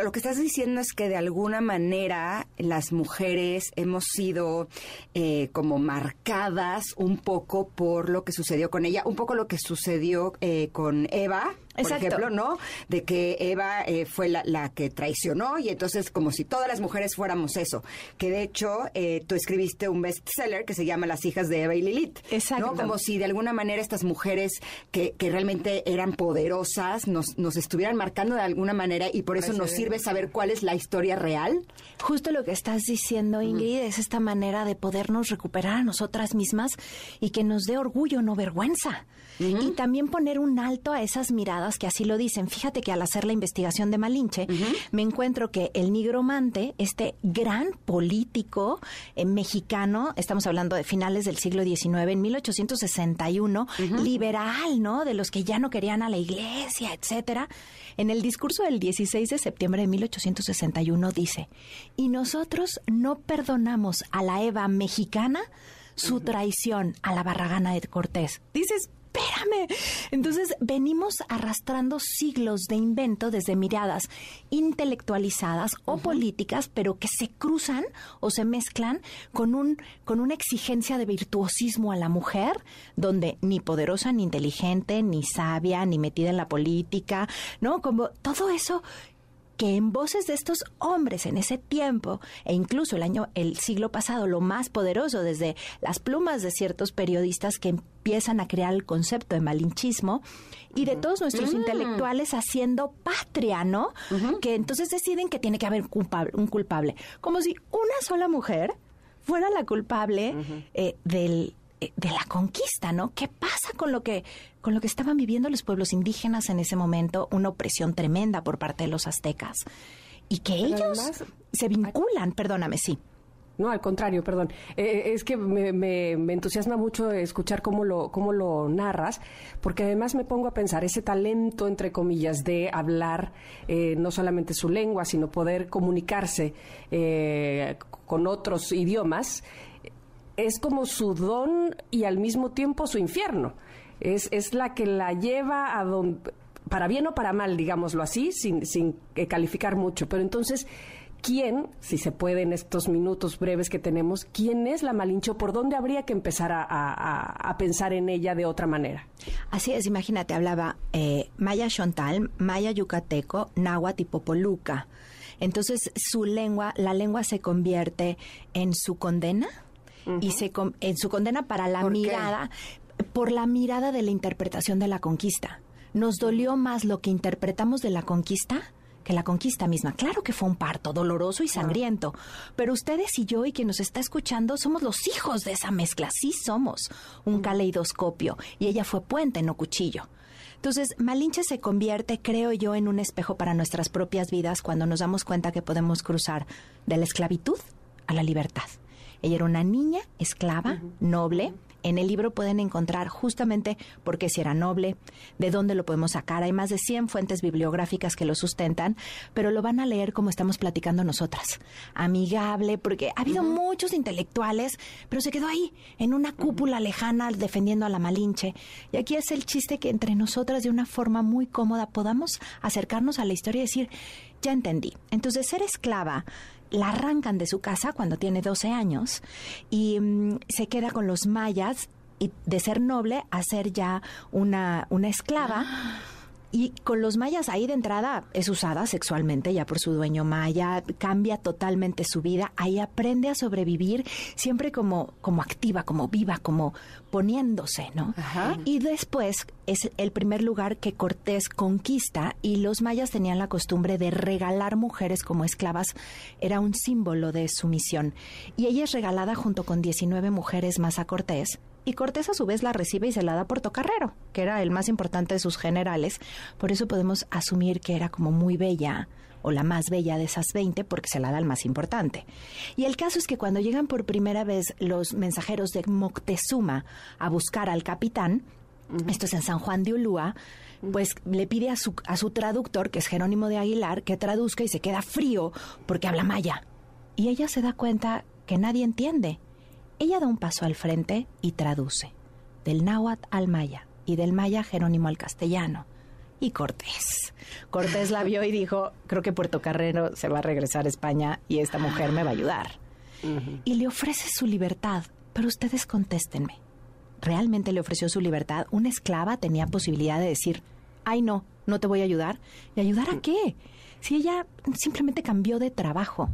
Lo que estás diciendo es que de alguna manera las mujeres hemos sido eh, como marcadas un poco por lo que sucedió con ella, un poco lo que sucedió eh, con Eva, por ejemplo, ¿no? De que Eva eh, fue la, que traicionó y entonces como si todas las mujeres fuéramos eso. Que de hecho eh, tú escribiste un bestseller que se llama Las hijas de Eva y Lilith. Exacto. ¿no? Como si de alguna manera estas mujeres que, que realmente eran poderosas nos, nos estuvieran marcando de alguna manera y por eso nos sirve saber cuál es la historia real. Justo lo que estás diciendo, Ingrid, es esta manera de podernos recuperar a nosotras mismas y que nos dé orgullo, no vergüenza. Y también poner un alto a esas miradas que así lo dicen. Fíjate que al hacer la investigación de Malinche, me encuentro que el nigromante, este gran político eh, mexicano, estamos hablando de finales del siglo XIX, en 1861, liberal, ¿no? De los que ya no querían a la iglesia, etcétera. En el discurso del 16 de septiembre de 1861 dice, y nosotros no perdonamos a la Eva mexicana su traición a la barragana de Cortés. Dices, espérame. Entonces venimos arrastrando siglos de invento desde miradas intelectualizadas o políticas, pero que se cruzan o se mezclan con un con una exigencia de virtuosismo a la mujer, donde ni poderosa, ni inteligente, ni sabia, ni metida en la política, ¿no? Como todo eso que en voces de estos hombres en ese tiempo e incluso el año el siglo pasado lo más poderoso desde las plumas de ciertos periodistas que empiezan a crear el concepto de malinchismo y de todos nuestros mm. intelectuales haciendo patria, ¿no? Que entonces deciden que tiene que haber un culpable, un culpable, como si una sola mujer fuera la culpable eh, del de la conquista, ¿no? ¿Qué pasa con lo que con lo que estaban viviendo los pueblos indígenas en ese momento? Una opresión tremenda por parte de los aztecas y que ellos se vinculan, perdóname, sí. No, al contrario, perdón. Eh, eh, es que me, entusiasma mucho escuchar cómo lo, cómo lo narras, porque además me pongo a pensar ese talento, entre comillas, de hablar no solamente su lengua, sino poder comunicarse con otros idiomas es como su don y al mismo tiempo su infierno. Es, es la que la lleva a donde, para bien o para mal, digámoslo así, sin, sin calificar mucho. Pero entonces, ¿quién, si se puede en estos minutos breves que tenemos, quién es la Malincho? ¿Por dónde habría que empezar a, pensar en ella de otra manera? Así es, imagínate, hablaba eh, Maya Chontal, Maya Yucateco, Náhuatl y Popoluca. Entonces, su lengua, la lengua se convierte en su condena y se en su condena para la mirada, por la mirada de la interpretación de la conquista. Nos dolió más lo que interpretamos de la conquista que la conquista misma. Claro que fue un parto doloroso y sangriento, pero ustedes y yo y quien nos está escuchando somos los hijos de esa mezcla. Sí somos un caleidoscopio y ella fue puente, no cuchillo. Entonces, Malinche se convierte, creo yo, en un espejo para nuestras propias vidas cuando nos damos cuenta que podemos cruzar de la esclavitud a la libertad. Ella era una niña esclava, noble. En el libro pueden encontrar justamente por qué si era noble, de dónde lo podemos sacar. Hay más de 100 fuentes bibliográficas que lo sustentan, pero lo van a leer como estamos platicando nosotras. Amigable, porque ha habido muchos intelectuales, pero se quedó ahí, en una cúpula lejana, defendiendo a la Malinche. Y aquí es el chiste que entre nosotras, de una forma muy cómoda, podamos acercarnos a la historia y decir, ya entendí. Entonces, ser esclava la arrancan de su casa cuando tiene 12 años y mm, se queda con los mayas y de ser noble a ser ya una, una esclava. Y con los mayas ahí de entrada es usada sexualmente ya por su dueño maya, cambia totalmente su vida, ahí aprende a sobrevivir siempre como, como activa, como viva, como poniéndose, ¿no? Y después es el primer lugar que Cortés conquista y los mayas tenían la costumbre de regalar mujeres como esclavas, era un símbolo de sumisión. Y ella es regalada junto con 19 mujeres más a Cortés y Cortés a su vez la recibe y se la da por Tocarrero, que era el más importante de sus generales, por eso podemos asumir que era como muy bella o la más bella de esas 20 porque se la da al más importante. Y el caso es que cuando llegan por primera vez los mensajeros de Moctezuma a buscar al capitán, esto es en San Juan de Ulúa, pues le pide a su, a su traductor, que es Jerónimo de Aguilar, que traduzca y se queda frío porque habla maya. Y ella se da cuenta que nadie entiende ella da un paso al frente y traduce, del náhuatl al maya y del maya Jerónimo al castellano. y Cortés. Cortés la vio y dijo, creo que Puerto Carrero se va a regresar a España y esta mujer me va a ayudar. Y le ofrece su libertad, pero ustedes contéstenme. ¿Realmente le ofreció su libertad? ¿Una esclava tenía posibilidad de decir, ay no, no te voy a ayudar? ¿Y ayudar a qué? Si ella simplemente cambió de trabajo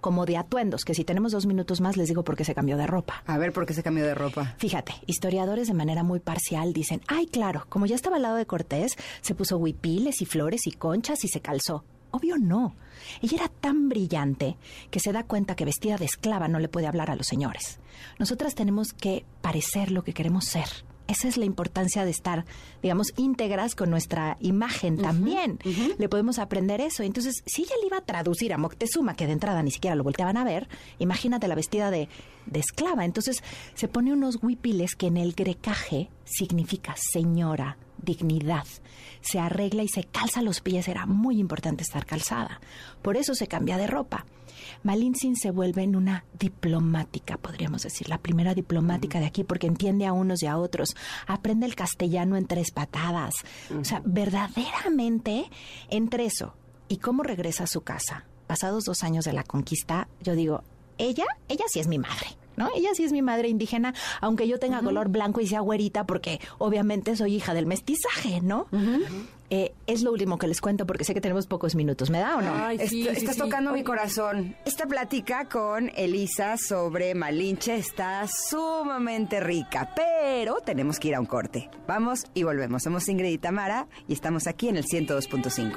como de atuendos, que si tenemos dos minutos más les digo por qué se cambió de ropa. A ver, ¿por qué se cambió de ropa? Fíjate, historiadores de manera muy parcial dicen, ay, claro, como ya estaba al lado de Cortés, se puso huipiles y flores y conchas y se calzó. Obvio no. Ella era tan brillante que se da cuenta que vestida de esclava no le puede hablar a los señores. Nosotras tenemos que parecer lo que queremos ser. Esa es la importancia de estar, digamos, íntegras con nuestra imagen también. Le podemos aprender eso. Entonces, si ella le iba a traducir a Moctezuma, que de entrada ni siquiera lo volteaban a ver, imagínate la vestida de, de esclava. Entonces, se pone unos huipiles que en el grecaje significa señora, dignidad. Se arregla y se calza los pies. Era muy importante estar calzada. Por eso se cambia de ropa. Malintzin se vuelve en una diplomática, podríamos decir, la primera diplomática de aquí, porque entiende a unos y a otros, aprende el castellano en tres patadas. O sea, verdaderamente, entre eso y cómo regresa a su casa, pasados dos años de la conquista, yo digo, ella, ella sí es mi madre. ¿no? Ella sí es mi madre indígena, aunque yo tenga color blanco y sea güerita, porque obviamente soy hija del mestizaje, ¿no? Eh, es lo último que les cuento porque sé que tenemos pocos minutos. ¿Me da o no? Ay, sí, Est- sí, estás sí. tocando mi corazón. Esta plática con Elisa sobre Malinche está sumamente rica, pero tenemos que ir a un corte. Vamos y volvemos. Somos Ingrid y Tamara y estamos aquí en el 102.5.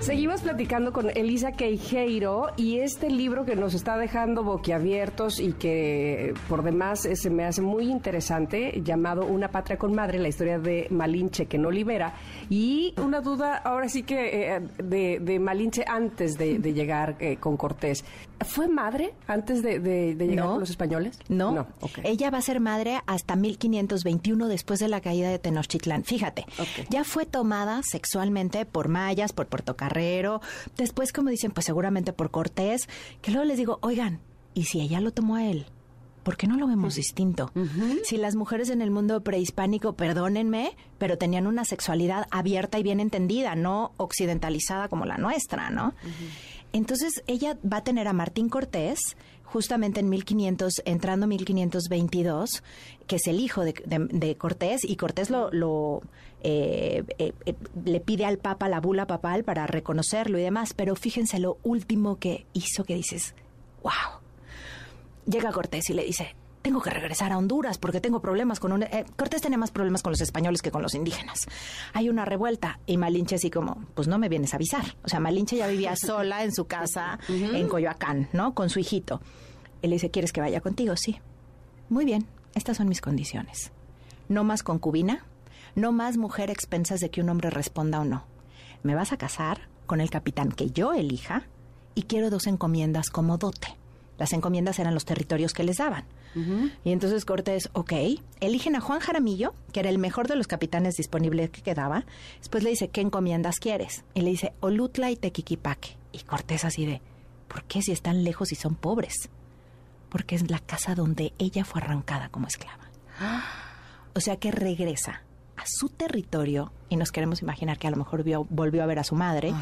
Seguimos platicando con Elisa Queijeiro y este libro que nos está dejando boquiabiertos y que por demás eh, se me hace muy interesante, llamado Una patria con madre, la historia de Malinche que no libera. Y una duda ahora sí que eh, de, de Malinche antes de, de llegar eh, con Cortés. ¿Fue madre antes de, llegar No. con los españoles? No, No, ella va a ser madre hasta 1521 después de la caída de Tenochtitlán. Fíjate, ya fue tomada sexualmente por mayas, por portocarrero, después como dicen, pues seguramente por Cortés, que luego les digo, oigan, ¿y si ella lo tomó a él? ¿Por qué no lo vemos distinto? Si las mujeres en el mundo prehispánico, perdónenme, pero tenían una sexualidad abierta y bien entendida, no occidentalizada como la nuestra, ¿no? Entonces ella va a tener a Martín Cortés justamente en 1500, entrando 1522, que es el hijo de, de- de Cortés, y Cortés lo, lo, eh, eh, eh, le pide al Papa la bula papal para reconocerlo y demás, pero fíjense lo último que hizo que dices, wow. Llega Cortés y le dice, tengo que regresar a Honduras porque tengo problemas con un... eh, Cortés tenía más problemas con los españoles que con los indígenas. Hay una revuelta y Malinche así como, pues no me vienes a avisar. O sea, Malinche ya vivía sola en su casa en Coyoacán, ¿no? Con su hijito. Él le dice, ¿quieres que vaya contigo? Sí. Muy bien, estas son mis condiciones. No más concubina, no más mujer a expensas de que un hombre responda o no. Me vas a casar con el capitán que yo elija y quiero dos encomiendas como dote. Las encomiendas eran los territorios que les daban. Y entonces Cortés, ok, eligen a Juan Jaramillo, que era el mejor de los capitanes disponibles que quedaba. Después le dice, ¿qué encomiendas quieres? Y le dice, Olutla y Tequiquipaque. Y Cortés así de, ¿por qué si están lejos y son pobres? Porque es la casa donde ella fue arrancada como esclava. O sea que regresa a su territorio y nos queremos imaginar que a lo mejor vio- volvió a ver a su madre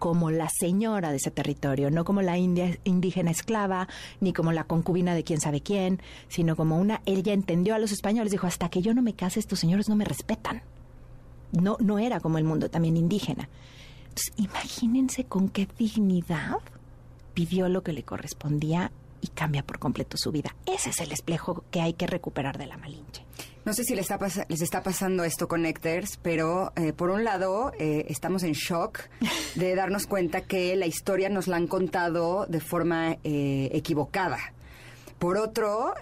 como la señora de ese territorio, no como la india- indígena esclava, ni como la concubina de quién sabe quién, sino como una, ella entendió a los españoles, dijo, hasta que yo no me case, estos señores no me respetan. No, no era como el mundo también indígena. Entonces, imagínense con qué dignidad pidió lo que le correspondía y cambia por completo su vida. Ese es el espejo que hay que recuperar de la Malinche. No sé si les está, les está pasando esto con Nectars, pero eh, por un lado eh, estamos en shock de darnos cuenta que la historia nos la han contado de forma eh, equivocada. por otro,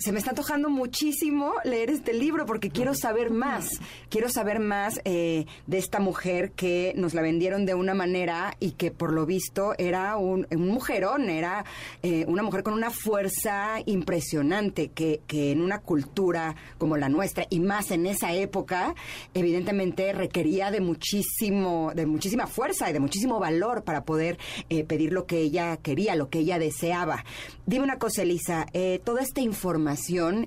se me está antojando muchísimo leer este libro porque quiero saber más. Quiero saber más eh, de esta mujer que nos la vendieron de una manera y que por lo visto era un, mujerón, era eh, una mujer con una fuerza impresionante que, que en una cultura como la nuestra y más en esa época, evidentemente requería de muchísimo, de muchísima fuerza y de muchísimo valor para poder eh, pedir lo que ella quería, lo que ella deseaba. Dime una cosa, Elisa, toda esta información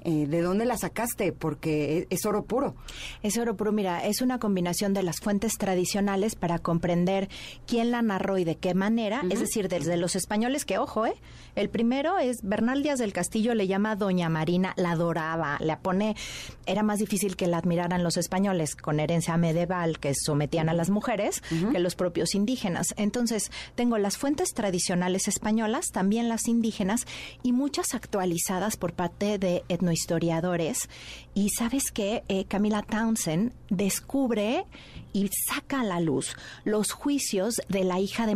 eh, ¿de dónde la sacaste? Porque es, oro puro. Es oro puro, mira, es una combinación de las fuentes tradicionales para comprender quién la narró y de qué manera, es decir, desde los españoles, que ojo, ¿eh? El primero es Bernal Díaz del Castillo, le llama Doña Marina, la adoraba, la pone, era más difícil que la admiraran los españoles con herencia medieval que sometían a las mujeres que los propios indígenas. Entonces, tengo las fuentes tradicionales españolas, también las indígenas y muchas actualizadas por parte de etnohistoriadores. Y sabes que eh, Camila Townsend descubre y saca a la luz los juicios de la hija de,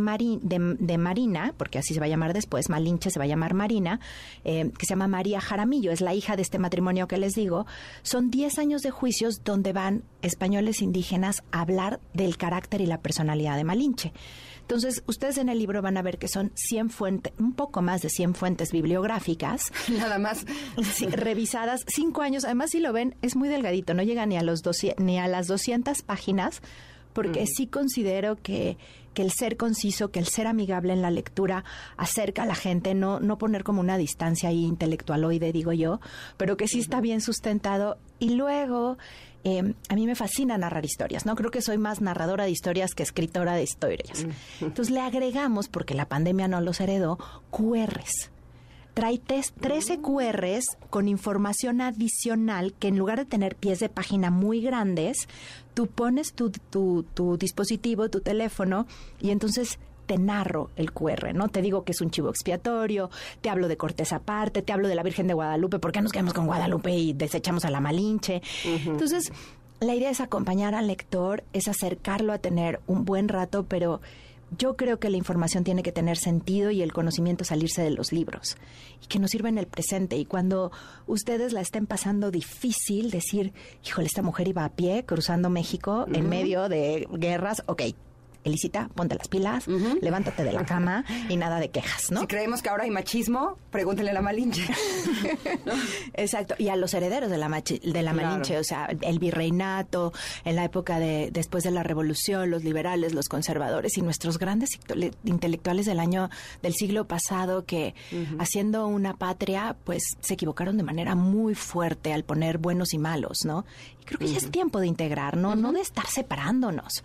de, Marina, porque así se va a llamar después, Malinche se va a llamar Marina, eh, que se llama María Jaramillo, es la hija de este matrimonio que les digo. Son 10 años de juicios donde van españoles indígenas a hablar del carácter y la personalidad de Malinche. Entonces, ustedes en el libro van a ver que son 100 fuentes, un poco más de 100 fuentes bibliográficas. Nada más. revisadas, cinco años. Además, si lo ven, es muy delgadito, no llega ni a, los ni a las 200 páginas, porque sí considero que, que el ser conciso, que el ser amigable en la lectura acerca a la gente, no, no poner como una distancia ahí intelectualoide, digo yo, pero que sí está bien sustentado. Y luego eh, a mí me fascina narrar historias, ¿no? Creo que soy más narradora de historias que escritora de historias. Entonces le agregamos, porque la pandemia no los heredó, QRs. Trae 13 QRs con información adicional que en lugar de tener pies de página muy grandes, tú pones tu, tu, tu dispositivo, tu teléfono, y entonces te narro el QR, ¿no? Te digo que es un chivo expiatorio, te hablo de Cortés aparte, te hablo de la Virgen de Guadalupe, ¿por qué nos quedamos con Guadalupe y desechamos a la Malinche? Entonces, la idea es acompañar al lector, es acercarlo a tener un buen rato, pero yo creo que la información tiene que tener sentido y el conocimiento salirse de los libros y que nos sirva en el presente. Y cuando ustedes la estén pasando difícil, decir, híjole, esta mujer iba a pie cruzando México en medio de guerras, ok, Elisita, ponte las pilas, levántate de la cama y nada de quejas, ¿no? Si creemos que ahora hay machismo, pregúntele a la Malinche. Exacto, y a los herederos de la, de la Malinche, o sea, el virreinato, en la época de después de la revolución, los liberales, los conservadores y nuestros grandes intelectuales del año del siglo pasado que haciendo una patria, pues se equivocaron de manera muy fuerte al poner buenos y malos, ¿no? Creo que ya es tiempo de integrar, no, no de estar separándonos,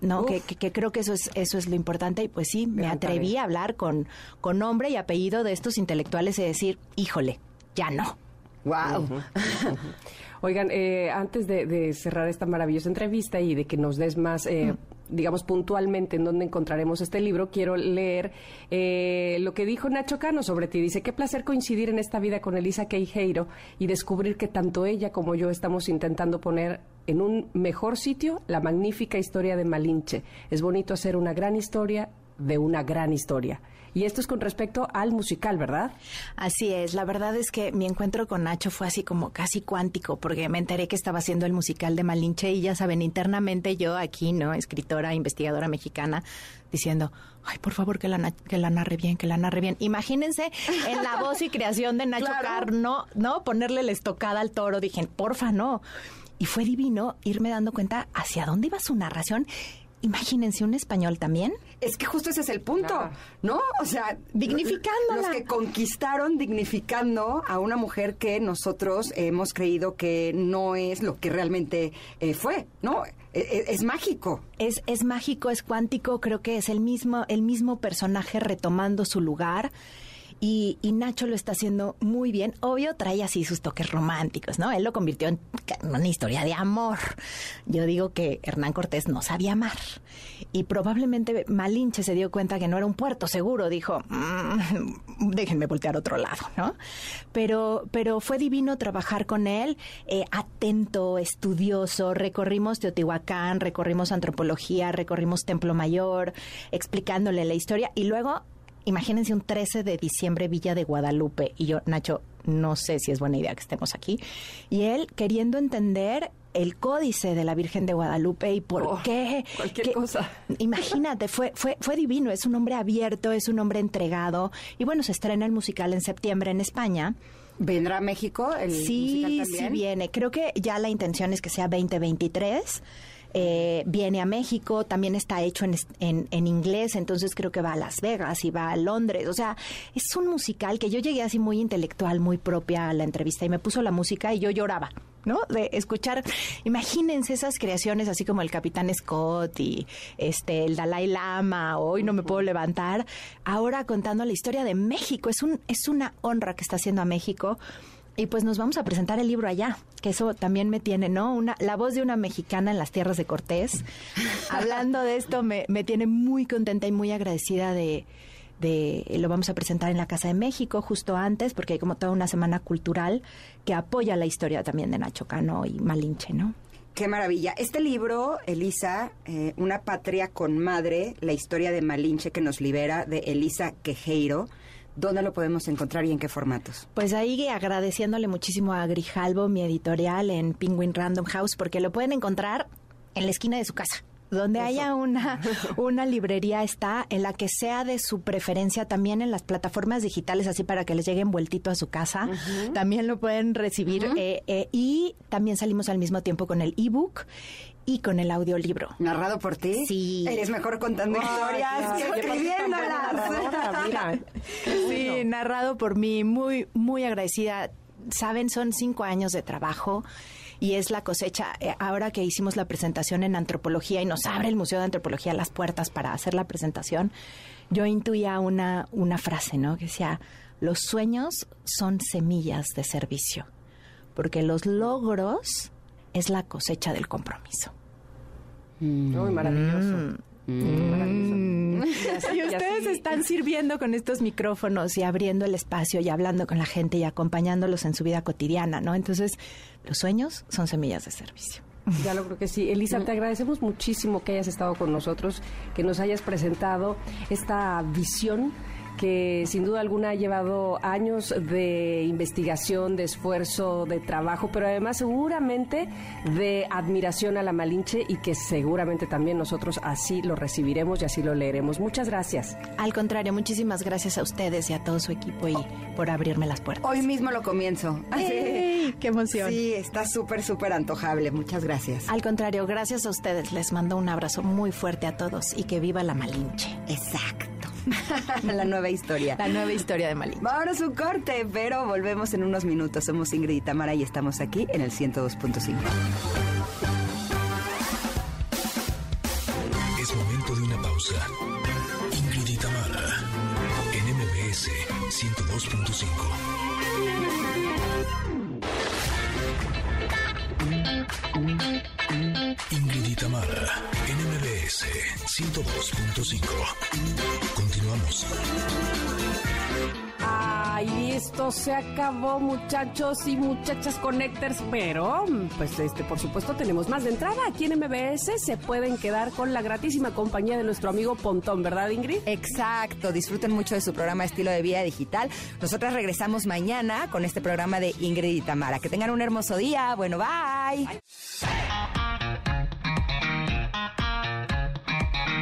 no, que, que, creo que eso es eso es lo importante. Y pues sí, me atreví a hablar con con nombre y apellido de estos intelectuales y decir, híjole, ya no. Wow. Oigan, eh, antes de, cerrar esta maravillosa entrevista y de que nos des más, eh, digamos, puntualmente en dónde encontraremos este libro, quiero leer eh, lo que dijo Nacho Cano sobre ti. Dice, qué placer coincidir en esta vida con Elisa Queijeiro y descubrir que tanto ella como yo estamos intentando poner en un mejor sitio la magnífica historia de Malinche. Es bonito hacer una gran historia de una gran historia. Y esto es con respecto al musical, ¿verdad? Así es. La verdad es que mi encuentro con Nacho fue así como casi cuántico, porque me enteré que estaba haciendo el musical de Malinche y ya saben, internamente yo aquí, ¿no? Escritora, investigadora mexicana, diciendo, ay, por favor, que la, que la narre bien, que la narre bien. Imagínense en la voz y creación de Nacho Carno, ¿no? Ponerle la estocada al toro. Dije, porfa, no. Y fue divino irme dando cuenta hacia dónde iba su narración Imagínense un español también. Es que justo ese es el punto, ¿no? O sea, dignificando Los que conquistaron dignificando a una mujer que nosotros hemos creído que no es lo que realmente eh, fue, ¿no? E, e, es, mágico. Es, es mágico, es cuántico, creo que es el mismo, el mismo personaje retomando su lugar. Y, Nacho lo está haciendo muy bien. Obvio, trae así sus toques románticos, ¿no? Él lo convirtió en una historia de amor. Yo digo que Hernán Cortés no sabía amar. Y probablemente Malinche se dio cuenta que no era un puerto seguro. Dijo, mm, déjenme voltear a otro lado, ¿no? Pero, pero fue divino trabajar con él, eh, atento, estudioso. Recorrimos Teotihuacán, recorrimos antropología, recorrimos Templo Mayor, explicándole la historia. Y luego imagínense un 13 de diciembre Villa de Guadalupe y yo, Nacho, no sé si es buena idea que estemos aquí. Y él queriendo entender el códice de la Virgen de Guadalupe y por Oh, qué. cualquier que- cosa. Imagínate, fue, fue, fue divino, es un hombre abierto, es un hombre entregado. Y bueno, se estrena el musical en septiembre en España. ¿Vendrá a México el musical Sí, también? sí viene. Creo que ya la intención es que sea 2023. Eh, viene a México, también está hecho en, en, en inglés, entonces creo que va a Las Vegas y va a Londres. O sea, es un musical que yo llegué así muy intelectual, muy propia a la entrevista y me puso la música y yo lloraba, ¿no? De escuchar, imagínense esas creaciones así como el Capitán Scott y este el Dalai Lama, hoy no me puedo levantar, ahora contando la historia de México. Es, un, es una honra que está haciendo a México. Y pues nos vamos a presentar el libro allá, que eso también me tiene, ¿no? Una, la voz de una mexicana en las tierras de Cortés. Hablando de esto, me, me tiene muy contenta y muy agradecida de, de... Lo vamos a presentar en la Casa de México justo antes, porque hay como toda una semana cultural que apoya la historia también de Nacho Cano y Malinche, ¿no? Qué maravilla. Este libro, Elisa, eh, Una patria con madre, la historia de Malinche que nos libera, de Elisa Quejeiro. ¿Dónde lo podemos encontrar y en qué formatos? Pues ahí agradeciéndole muchísimo a Grijalbo, mi editorial en Penguin Random House, porque lo pueden encontrar en la esquina de su casa. Donde haya una, una librería está, en la que sea de su preferencia, también en las plataformas digitales, así para que les llegue envueltito a su casa. También lo pueden recibir. eh, eh, y también salimos al mismo tiempo con el ebook y con el audiolibro. ¿Narrado por ti? Sí. Eres mejor contando historias que escribiéndolas. Mira, Sí, narrado por mí, muy, muy agradecida. Saben, son cinco años de trabajo y es la cosecha. Eh, Ahora que hicimos la presentación en antropología y nos abre el Museo de Antropología las puertas para hacer la presentación, yo intuía una, una frase, ¿no? Que decía, los sueños son semillas de servicio, porque los logros es la cosecha del compromiso. muy maravilloso. Maravilloso. Y así- Y ustedes están sirviendo con estos micrófonos y abriendo el espacio y hablando con la gente y acompañándolos en su vida cotidiana, ¿no? Entonces, los sueños son semillas de servicio. Ya lo creo que sí. Elisa, te agradecemos muchísimo que hayas estado con nosotros, que nos hayas presentado esta visión que sin duda alguna ha llevado años de investigación, de esfuerzo, de trabajo, pero además seguramente de admiración a la Malinche y que seguramente también nosotros así lo recibiremos y así lo leeremos. Muchas gracias. Al contrario, muchísimas gracias a ustedes y a todo su equipo y por abrirme las puertas. Hoy mismo lo comienzo. ¡Ey! ¡Qué emoción! Sí, está súper, súper antojable. Muchas gracias. Al contrario, gracias a ustedes. Les mando un abrazo muy fuerte a todos y que viva la Malinche. Exacto. la nueva historia. La nueva historia de Malinche. Vámonos un corte, pero volvemos en unos minutos. Somos Ingrid y Tamara y estamos aquí en el 102.5. y Tamara, en MBS 102.5. Continuamos. Ay, esto se acabó, muchachos y muchachas connectors, pero pues este, por supuesto tenemos más de entrada. Aquí en MBS se pueden quedar con la gratísima compañía de nuestro amigo Pontón, ¿verdad, Ingrid? Exacto, disfruten mucho de su programa Estilo de Vida Digital. Nosotras regresamos mañana con este programa de Ingrid y Tamara. Que tengan un hermoso día. Bueno, bye.